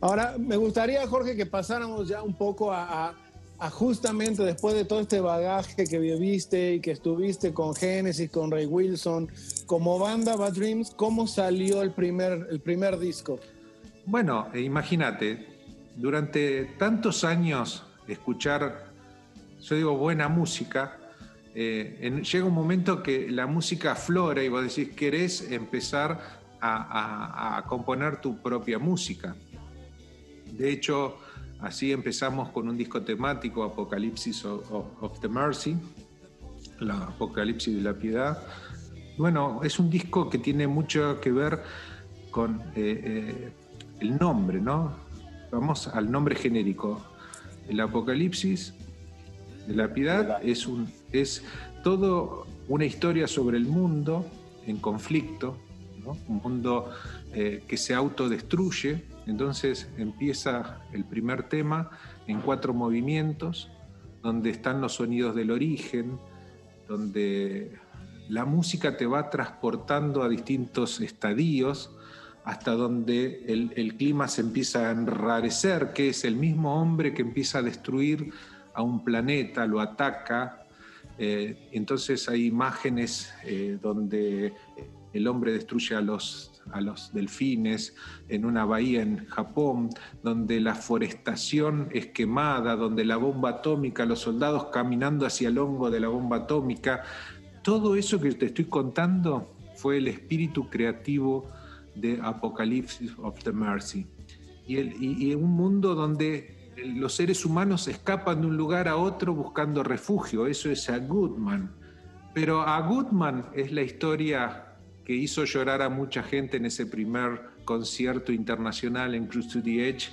Ahora, me gustaría, Jorge, que pasáramos ya un poco a, a- justamente después de todo este bagaje que viviste y que estuviste con Genesis, con Ray Wilson, como banda Bad Dreams, ¿cómo salió el primer, el primer disco? Bueno, eh, imagínate, durante tantos años escuchar, yo digo, buena música, eh, llega un momento que la música aflora y vos decís, querés empezar a- a componer tu propia música. De hecho, así empezamos con un disco temático, Apocalipsis of, the Mercy, la Apocalipsis de la Piedad. Bueno, es un disco que tiene mucho que ver con eh, eh, el nombre, ¿no? Vamos al nombre genérico. El Apocalipsis de la Piedad es, un, es todo una historia sobre el mundo en conflicto, un mundo eh, que se autodestruye. Entonces empieza el primer tema en cuatro movimientos, donde están los sonidos del origen, donde la música te va transportando a distintos estadios hasta donde el, clima se empieza a enrarecer, que es el mismo hombre que empieza a destruir a un planeta, lo ataca. eh, entonces hay imágenes eh, donde el hombre destruye a los, a los delfines en una bahía en Japón, donde la forestación es quemada, donde la bomba atómica, los soldados caminando hacia el hongo de la bomba atómica. Todo eso que te estoy contando fue el espíritu creativo de Apocalipsis of the Mercy. Y, el- y- y un mundo donde los seres humanos escapan de un lugar a otro buscando refugio. Eso es a Goodman. Pero a Goodman es la historia que hizo llorar a mucha gente en ese primer concierto internacional en Cruise to the Edge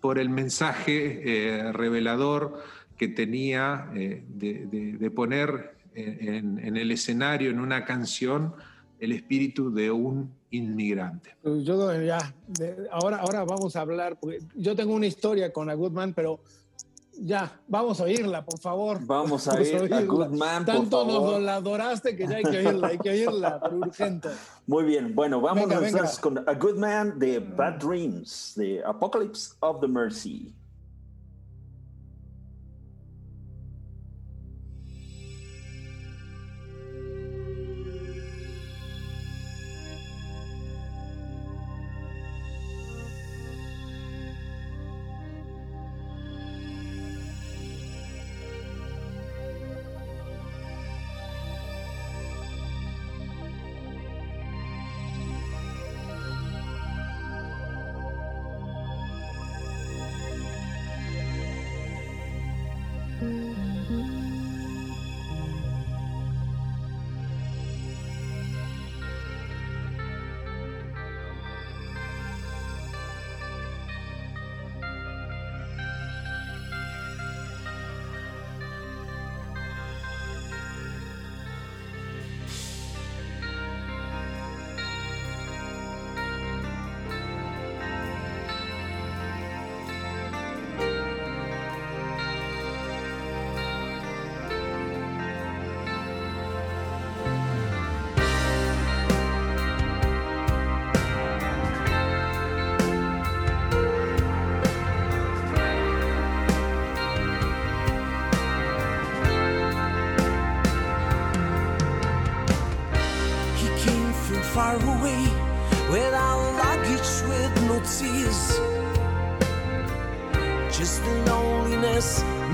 por el mensaje eh, revelador que tenía eh, de, de- de poner en, en el escenario, en una canción, el espíritu de un inmigrante. Yo ya, ahora, ahora vamos a hablar, porque yo tengo una historia con la Goodman, pero ya, vamos a oírla, por favor. Vamos a, vamos a oírla. A Goodman, Tanto nos la adoraste que ya hay que oírla, hay que oírla, pero urgente. Muy bien, bueno, vamos a empezar con A Good Man de Bad Dreams, de Apocalypse of the Mercy.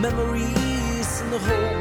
memories in the hole.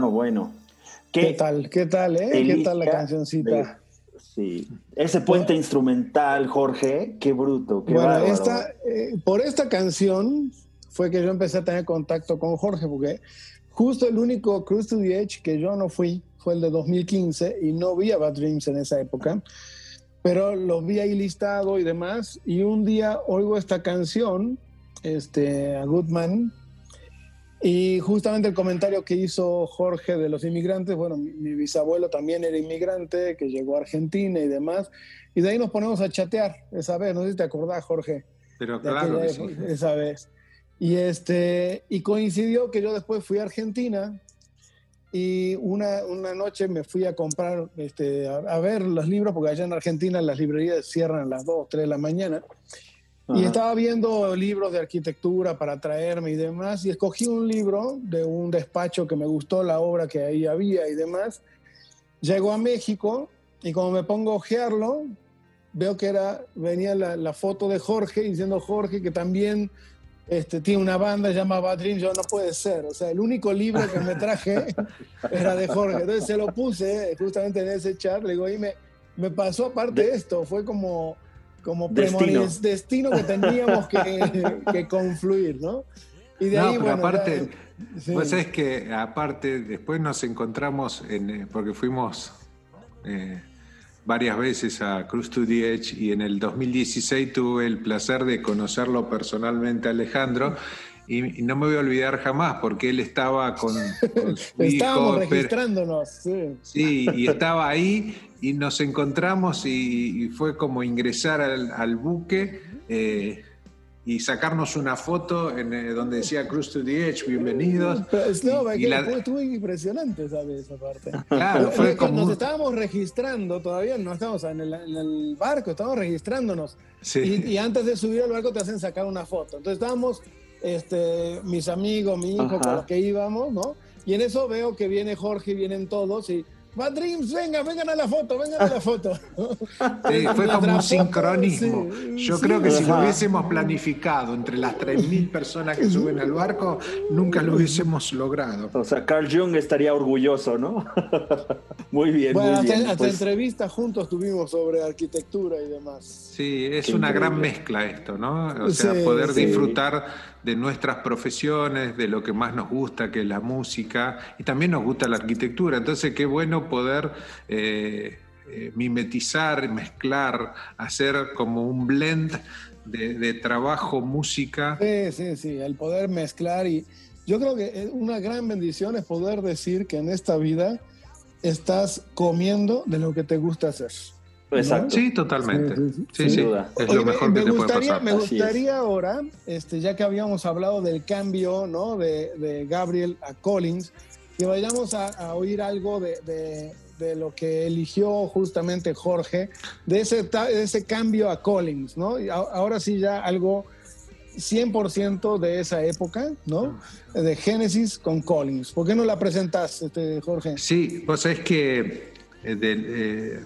No, bueno. ¿Qué, tal? ¿Qué tal, eh? ¿Qué tal la cancioncita? sí. Ese puente instrumental, Jorge, qué bruto, qué Bueno, bárbaro. esta, eh, por esta canción fue que yo empecé a tener contacto con Jorge, porque justo el único Cruise to the Edge que yo no fui fue el de 2015 y no vi a Bad Dreams en esa época, pero los vi ahí listado y demás, y un día oigo esta canción, este, a Goodman, y justamente el comentario que hizo Jorge de los inmigrantes, bueno, mi, mi bisabuelo también era inmigrante, que llegó a Argentina y demás, y de ahí nos ponemos a chatear esa vez, no sé si te acordás, Jorge, Pero claro que sí. esa vez. Y, este, y coincidió que yo después fui a Argentina y una, una noche me fui a comprar, este, a, a ver los libros, porque allá en Argentina las librerías cierran a las 2, 3 de la mañana. Y estaba viendo libros de arquitectura para traerme y demás, y escogí un libro de un despacho que me gustó la obra que ahí había y demás. Llego a México y como me pongo a ojearlo, veo que era, venía la, la foto de Jorge diciendo Jorge que también este, tiene una banda llamada Bad. Yo no puede ser, o sea, el único libro que me traje era de Jorge. Entonces se lo puse justamente en ese chat, le digo, y me, me pasó aparte esto, fue como como Destino. destino que teníamos que, que confluir, ¿no? Y de No, ahí, pero bueno, aparte, ya- sí. Vos sabés que aparte, después nos encontramos, en, eh, porque fuimos eh, varias veces a Cruz to the Edge y en el 2016 tuve el placer de conocerlo personalmente a Alejandro y no me voy a olvidar jamás porque él estaba con, con su Estábamos hijo, pero- registrándonos, sí. Sí, y estaba ahí y nos encontramos y, y fue como ingresar al, al buque eh, y sacarnos una foto en, eh, donde decía Cruz to the Edge, bienvenidos. Pero, no, Y- y la- estuvo impresionante, ¿sabes? Esa parte. Claro, fue como Nos estábamos registrando, todavía no estamos en el, en el barco, estábamos registrándonos. Sí. Y, y antes de subir al barco te hacen sacar una foto. Entonces estábamos, este, mis amigos, mi hijo, Ajá. con los que íbamos, ¿no? Y en eso veo que viene Jorge y vienen todos y. Bad Dreams, venga, vengan a la foto, vengan a la foto. Sí, fue La como un sincronismo. sí, Yo sí. creo que si lo hubiésemos planificado entre las 3.000 personas que suben al barco, nunca lo hubiésemos logrado. O sea, Carl Jung estaría orgulloso, ¿no? muy bien, Bueno, muy hasta, bien. hasta Pues, entrevistas juntos tuvimos sobre arquitectura y demás. Sí, es Qué una gran mezcla esto, ¿no? O sea, Sí, poder sí. disfrutar de nuestras profesiones, de lo que más nos gusta, que es la música, y también nos gusta la arquitectura. Entonces, qué bueno poder eh, eh, mimetizar, mezclar, hacer como un blend de, de trabajo, música. Sí, sí, sí, el poder mezclar y yo creo que una gran bendición es poder decir que en esta vida estás comiendo de lo que te gusta hacer. exacto. Sí, totalmente. Sí, sí, Sí, sí. sí, Sin duda. es Oye, lo mejor me, que te puede gustaría, pasar. Me gustaría ahora, este, ya que habíamos hablado del cambio ¿no? de, de Gabriel a Collins, que vayamos a, a oír algo de, de- de lo que eligió justamente Jorge, de ese, de ese cambio a Collins, ¿no? Y a- ahora sí ya algo 100% de esa época, ¿no? De Génesis con Collins. ¿Por qué no la presentas, este, Jorge? Sí, vos sabés que eh, del, eh,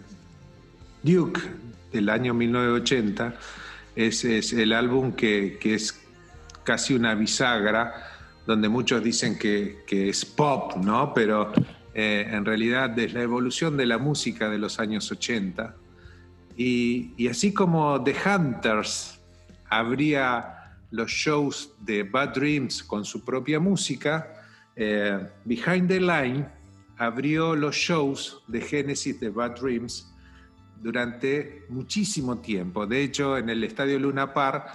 Duke del año 1980 es, es el álbum que, que es casi una bisagra, donde muchos dicen que, es pop, ¿no? Pero eh, en realidad es la evolución de la música de los años 80. Y, así como The Hunters abría los shows de Bad Dreams con su propia música, eh, Behind the Line abrió los shows de Genesis de Bad Dreams durante muchísimo tiempo. De hecho, en el Estadio Luna Park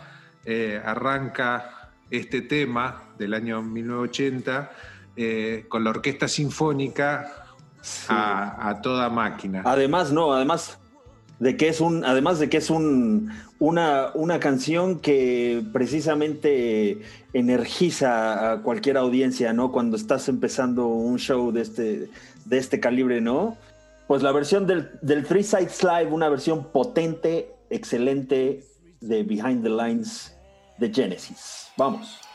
eh, arranca este tema del año 1980 eh, con la orquesta sinfónica a, a toda máquina. Además, no, además de que es un, además de que es un, una, una canción que precisamente energiza a cualquier audiencia, ¿no? Cuando estás empezando un show de este, de este calibre, ¿no? Pues la versión del, del Three Sides Live, una versión potente, excelente de Behind the Lines de Genesis. Vamos.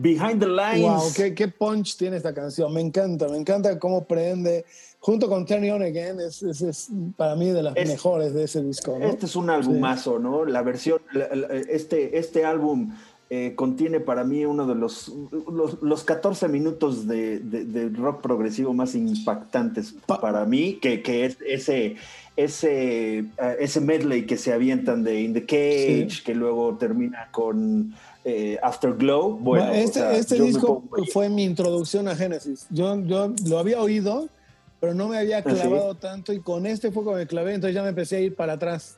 Behind the Lines. Wow, qué, qué punch tiene esta canción. Me encanta, me encanta cómo prende. Junto con Turn It On Again, es, es- es para mí de las Es- mejores de ese disco. ¿no? Este es un albumazo, ¿no? La versión, la- la- este, este álbum eh, contiene para mí uno de los, los, los 14 minutos de, de- de rock progresivo más impactantes Pa- para mí, que, que es ese, ese, eh, ese medley que se avientan de In the Cage, Sí. que luego termina con eh, Afterglow. Bueno, Bueno, este o sea, este disco fue mi introducción a Genesis. Yo, yo lo había oído, pero no me había ¿Ah, sí? clavado tanto y con este fue cuando me clavé, entonces ya me empecé a ir para atrás.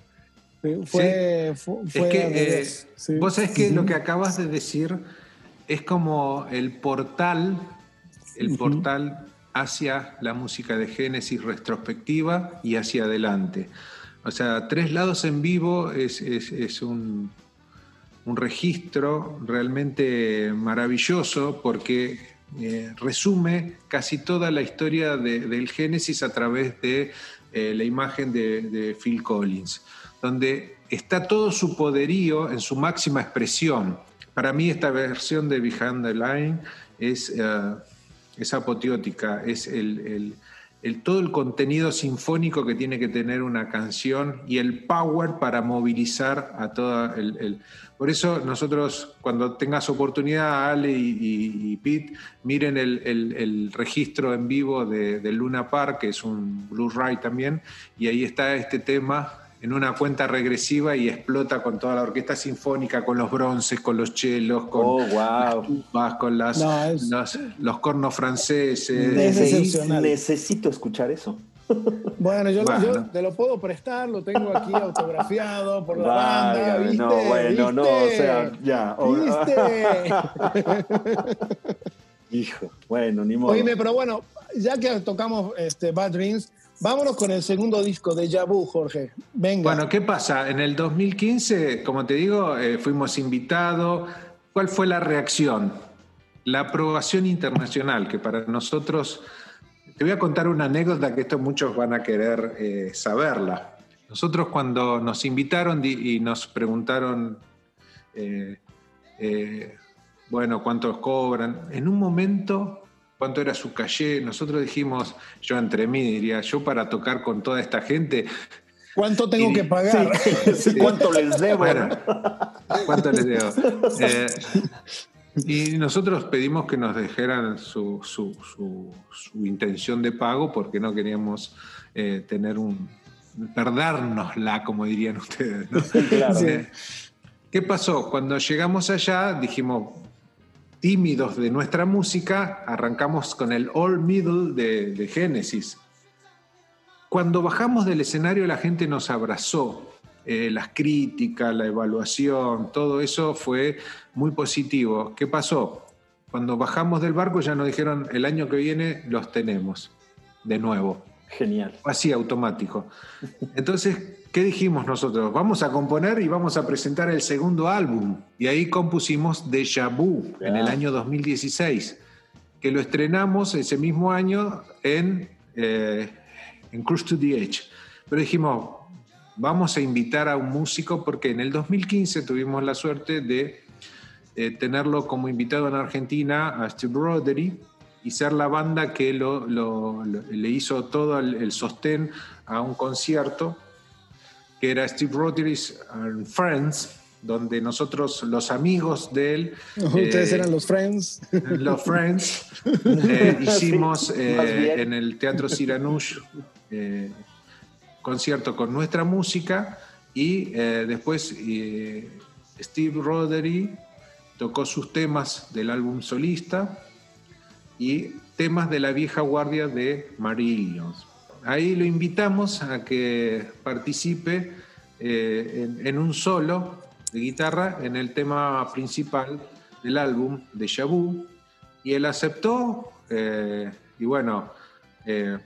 Sí, Fue, fue, Es fue que eh, sí. vos sabés que lo que acabas de decir es como el portal, el portal hacia la música de Génesis retrospectiva y hacia adelante. O sea, Tres Lados en Vivo es, es- es un, un registro realmente maravilloso porque eh, resume casi toda la historia de- del Génesis a través de eh, la imagen de, Phil Collins, donde está todo su poderío en su máxima expresión. Para mí esta versión de Behind the Line es, eh, es apoteótica, es el- el- todo el contenido sinfónico que tiene que tener una canción y el power para movilizar a toda el... Por eso nosotros, cuando tengas oportunidad, Ale y, Pete, miren el, el- registro en vivo de, de Luna Park, que es un Blu-ray también, y ahí está este tema en una cuenta regresiva y explota con toda la orquesta sinfónica, con los bronces, con los chelos, con Oh, wow. las tubas, con las, No, es- los, los cornos franceses. Es Necesi- excepcional. necesito escuchar eso. Bueno, yo, Bueno. yo te lo puedo prestar, lo tengo aquí autografiado por la banda, ¿viste? no, bueno, no, o sea, ya. ¿Viste? Hijo, bueno, ni modo. Oíme, pero bueno, ya que tocamos este, Bad Dreams, vámonos con el segundo disco de Yabu, Jorge. Venga. Bueno, ¿qué pasa? En el 2015, como te digo, eh, fuimos invitados. ¿Cuál fue la reacción? La aprobación internacional, que para nosotros, te voy a contar una anécdota que esto muchos van a querer eh, saberla. Nosotros cuando nos invitaron y nos preguntaron, eh, bueno, cuántos cobran, en un momento, cuánto era su calle, nosotros dijimos, yo entre mí diría, yo para tocar con toda esta gente, ¿Cuánto tengo y- que pagar? Sí, ¿Cuánto les debo? Bueno, ¿cuánto les debo? Eh, y nosotros pedimos que nos dejaran su, su- su- su intención de pago porque no queríamos eh, tener un. perdérnosla, como dirían ustedes. ¿no? Claro. Eh, ¿Qué pasó? Cuando llegamos allá, dijimos, tímidos de nuestra música, arrancamos con el All Middle de, de Genesis. Cuando bajamos del escenario la gente nos abrazó. Eh, las críticas, la evaluación, todo eso fue muy positivo. ¿Qué pasó? Cuando bajamos del barco ya nos dijeron, el año que viene los tenemos de nuevo. Genial. Así, automático. Entonces, ¿qué dijimos nosotros? Vamos a componer y vamos a presentar el segundo álbum. Y ahí compusimos Deja Vu en el Ya. año 2016, que lo estrenamos ese mismo año en, eh, en Cruise to the Edge. Pero dijimos, vamos a invitar a un músico porque en el 2015 tuvimos la suerte de eh, tenerlo como invitado en Argentina a Steve Rothery y ser la banda que lo- lo- lo- le hizo todo el, el sostén a un concierto que era Steve Rothery's and Friends, donde nosotros, los amigos de él, Ustedes eh, eran los Friends. los Friends, eh, hicimos Sí, eh, en el Teatro Siranush eh, concierto con nuestra música y eh, después eh, Steve Rothery tocó sus temas del álbum solista y temas de la vieja guardia de Marillion. Ahí lo invitamos a que participe eh, en, un solo de guitarra en el tema principal del álbum de Vu y él aceptó eh, y bueno, eh,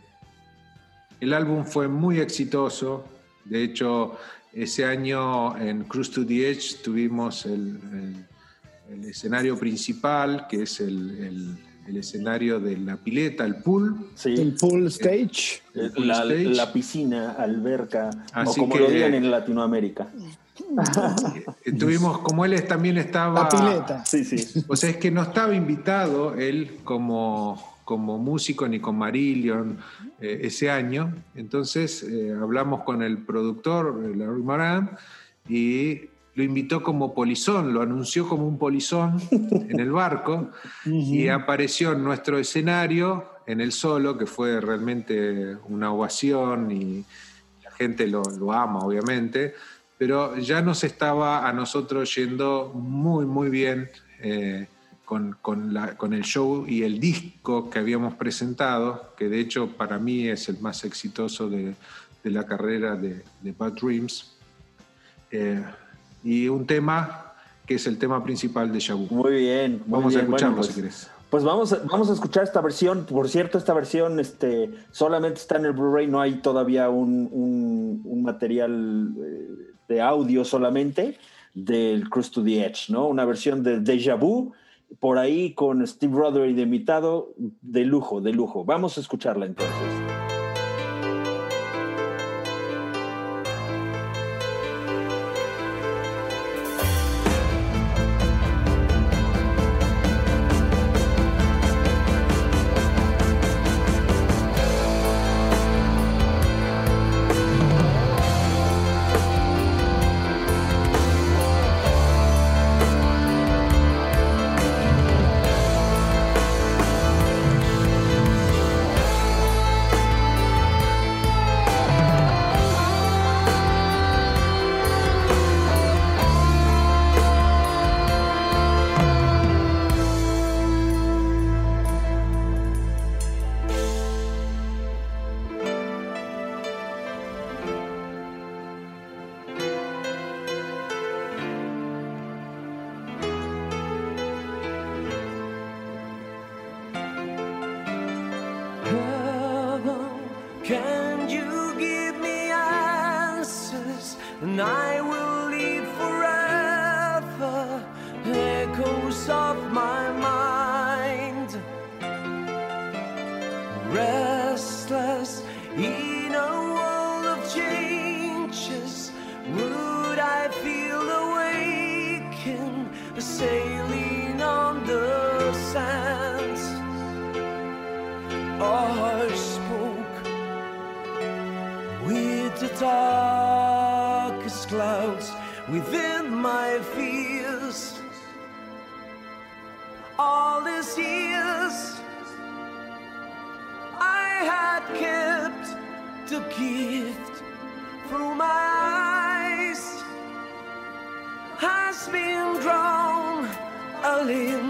el álbum fue muy exitoso. De hecho, ese año en Cruise to the Edge tuvimos el escenario principal, que es el, el- escenario de la pileta, el pool. Sí. El full stage. La, stage. la piscina, alberca, Así o como que- lo digan en Latinoamérica. Eh, Tuvimos, como él también estaba. La pileta. Sí, sí. O sea, es que no estaba invitado él como, como músico ni con Marillion eh, ese año. Entonces eh, hablamos con el productor, Larry Moran, y lo invitó como polizón, lo anunció como un polizón en el barco y apareció en nuestro escenario en el solo, que fue realmente una ovación y la gente lo, lo ama, obviamente, pero ya nos estaba a nosotros yendo muy, muy bien eh, con, con la- con el show y el disco que habíamos presentado, que de hecho para mí es el más exitoso de, de la carrera de, de Bad Dreams. Eh, y un tema que es el tema principal de Shabu. Muy bien. muy Vamos a escucharlo Bueno, si pues, querés. Pues vamos, a- vamos a escuchar esta versión. Por cierto, esta versión este, solamente está en el Blu-ray, no hay todavía un, un- un material eh, de audio solamente del Cruise to the Edge, ¿no? Una versión de Deja Vu, por ahí con Steve Roderick de invitado, de lujo, de lujo. Vamos a escucharla entonces. Gift through my eyes has been drawn a limb.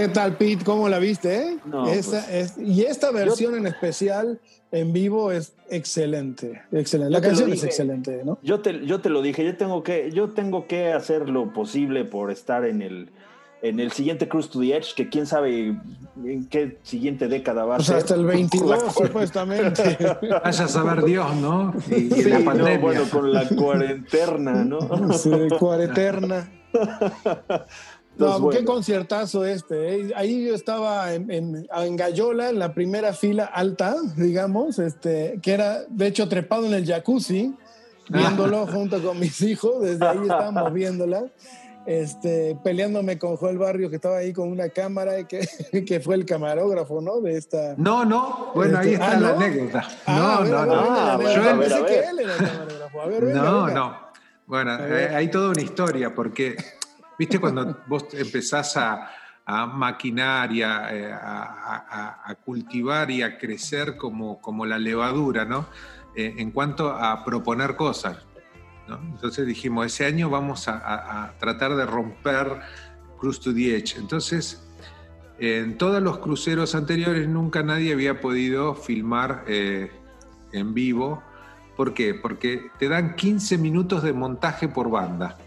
¿Qué tal, Pete? ¿Cómo la viste? eh? No, Esta pues. es- y esta versión en especial en vivo es excelente. excelente. La Yo te lo canción es dije. excelente, ¿no? Yo te, yo te lo dije, yo tengo que, yo tengo que hacer lo posible por estar en el, en el siguiente Cruise to the Edge, que quién sabe en qué siguiente década va a Pues ser. hasta el 22, supuestamente. Vaya a saber Dios, ¿no? Y, Sí, la no, pandemia. bueno, con la cuarentena, ¿no? Sí, cuareterna. No, qué bueno. conciertazo este. ¿eh? Ahí yo estaba en, en, en Gallola, en la primera fila alta, digamos, este, que era de hecho trepado en el jacuzzi, viéndolo junto con mis hijos. Desde ahí estábamos viéndola. Este, peleándome con Joel Barrio, que estaba ahí con una cámara, y que, que fue el camarógrafo, ¿no? De esta. No, no, bueno, ahí Este, está ah, la anécdota. Ah, No, no, no. Ah, Pensé que él era el camarógrafo. A ver, venga, No, venga. no. Bueno, hay toda una historia, porque, viste, cuando vos empezás a, maquinar y a, eh, a- cultivar y a crecer como, como la levadura, ¿no? Eh, en cuanto a proponer cosas. Entonces dijimos, ese año vamos a tratar de romper Cruise to the Edge. Entonces, en todos los cruceros anteriores nunca nadie había podido filmar eh, en vivo. ¿Por qué? Porque te dan 15 minutos de montaje por banda.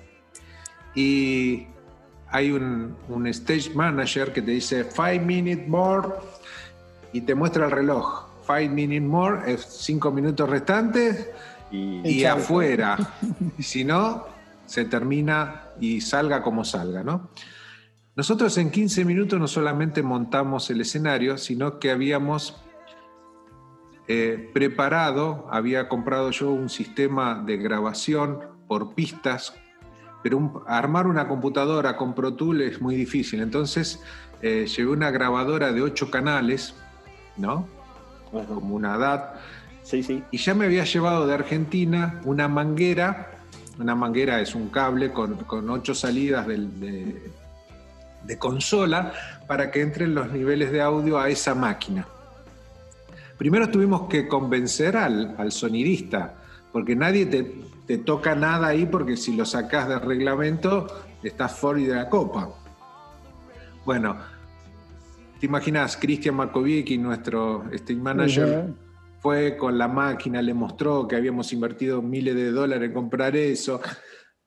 Y hay un, un stage manager que te dice 5 minutes more y te muestra el reloj. 5 minutes more es 5 minutos restantes Y, y chao. afuera. Y si no, se termina y salga como salga, ¿no? Nosotros en 15 minutos no solamente montamos el escenario, sino que habíamos eh, preparado, había comprado yo un sistema de grabación por pistas, pero un- armar una computadora con Pro Tool es muy difícil. Entonces eh, llevé una grabadora de 8 canales, ¿no? Ajá. Como una DAT. Sí, sí. Y ya me había llevado de Argentina una manguera. Una manguera es un cable con, con ocho salidas del- de, de consola para que entren los niveles de audio a esa máquina. Primero tuvimos que convencer al, al sonidista, porque nadie te, te toca nada ahí, porque si lo sacás del reglamento, estás fuera de la copa. Bueno, te imaginas, Cristian Markoviecki, nuestro stage manager, fue con la máquina, le mostró que habíamos invertido miles de dólares en comprar eso,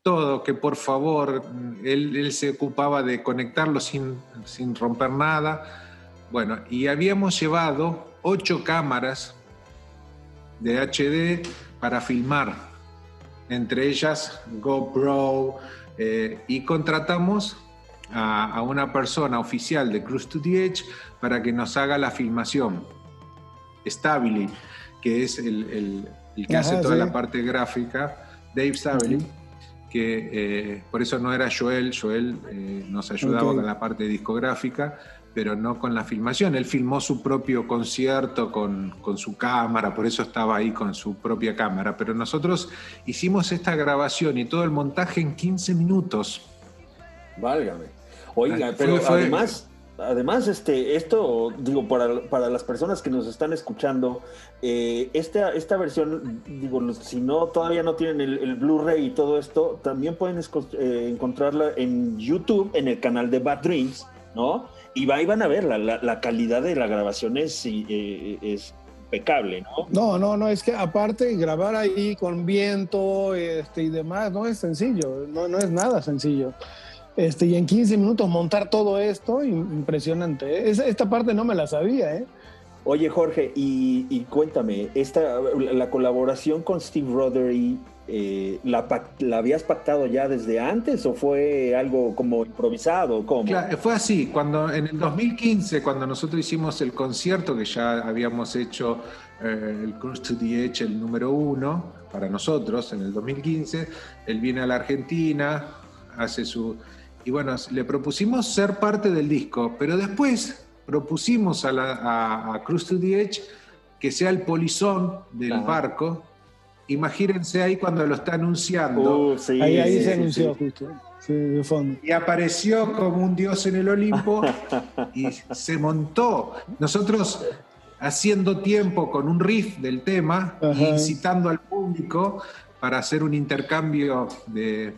todo, que por favor, él, él se ocupaba de conectarlo sin, sin romper nada. Bueno, y habíamos llevado ocho cámaras de HD para filmar, entre ellas GoPro, eh, y contratamos a, a una persona oficial de Cruise to the Edge para que nos haga la filmación. Stabili, que es el, el- el que Ajá, hace toda sí. la parte gráfica, Dave Stabili, que eh, por eso no era Joel, Joel eh, nos ayudaba con la parte discográfica, pero no con la filmación. Él filmó su propio concierto con, con su cámara, por eso estaba ahí con su propia cámara, pero nosotros hicimos esta grabación y todo el montaje en 15 minutos. Válgame. Oiga, Fue- pero fue- además, además, este, esto, digo, para, para las personas que nos están escuchando, eh, esta, esta versión, digo, si no, todavía no tienen el, el Blu-ray y todo esto, también pueden eh, encontrarla en YouTube, en el canal de Bad Dreams, ¿no? Y va- van a ver, la, la- la calidad de la grabación es, eh, es impecable, ¿no? No, no, no, es que aparte grabar ahí con viento este, y demás no es sencillo, no, no es nada sencillo. Este, y en 15 minutos montar todo esto, im- impresionante. ¿eh? Esta parte no me la sabía, ¿eh? Oye, Jorge, y, y cuéntame, esta, la colaboración con Steve Rothery, eh, ¿la, ¿la habías pactado ya desde antes o fue algo como improvisado? ¿Cómo? Claro, fue así, cuando en el 2015, cuando nosotros hicimos el concierto, que ya habíamos hecho eh, el Cruise to the Edge, el número uno, para nosotros, en el 2015, él viene a la Argentina, hace su... Y bueno, le propusimos ser parte del disco, pero después propusimos a, la, a, a Cruise to the Edge que sea el polizón del Ajá. barco. Imagínense ahí cuando lo está anunciando. Uh, sí, ahí ahí sí, se sí, anunció sí. justo, sí, de fondo. y apareció como un dios en el Olimpo y se montó. Nosotros haciendo tiempo con un riff del tema, Ajá. incitando al público para hacer un intercambio de,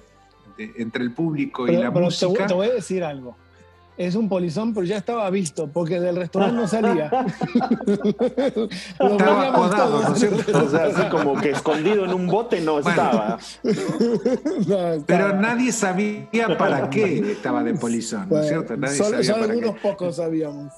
de- entre el público y la pero te, voy- música. te voy a decir algo. Es un polizón, pero ya estaba visto, porque del restaurante no salía. Lo Estaba todos. ¿no es cierto? O sea, así como que escondido en un bote no estaba. No, estaba- Pero nadie sabía para qué estaba de polizón, ¿no es cierto? Nadie solo, sabía solo para qué. algunos pocos sabíamos.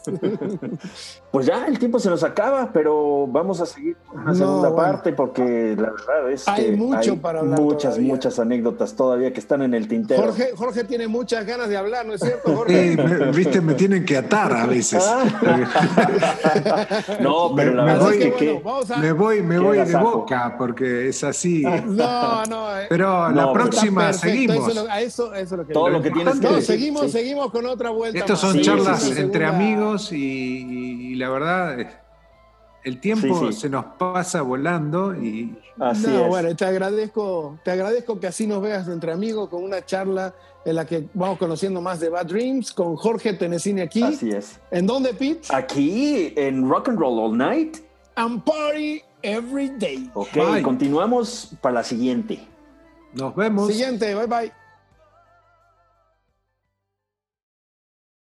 Pues ya el tiempo se nos acaba, pero vamos a seguir con una No, segunda bueno. parte porque la verdad es Hay que mucho hay para hablar muchas, todavía. muchas anécdotas todavía que están en el tintero. Jorge, Jorge tiene muchas ganas de hablar, ¿no es cierto, Jorge? Viste, me tienen que atar a veces. No, pero Me- la me verdad voy- es que, Así que- bueno, vamos a- Me voy, me voy de boca porque es así. No, no. eh, Pero No, la pero- próxima perfecto, seguimos. Eso, a eso, eso es lo que todo lo que tienes que No, seguimos, sí. seguimos con otra vuelta. Estos son Sí, charlas sí, sí. entre Segunda- amigos y, y la verdad, eh, el tiempo Sí, sí. se nos pasa volando y Así no, es. bueno, te agradezco, te agradezco que así nos veas entre amigos con una charla en la que vamos conociendo más de Bad Dreams con Jorge Tenesini aquí. Así es. ¿En dónde, Pete? Aquí en Rock and Roll All Night. And Party Every Day. Ok, Bye. continuamos para la siguiente. nos vemos. Siguiente, bye bye.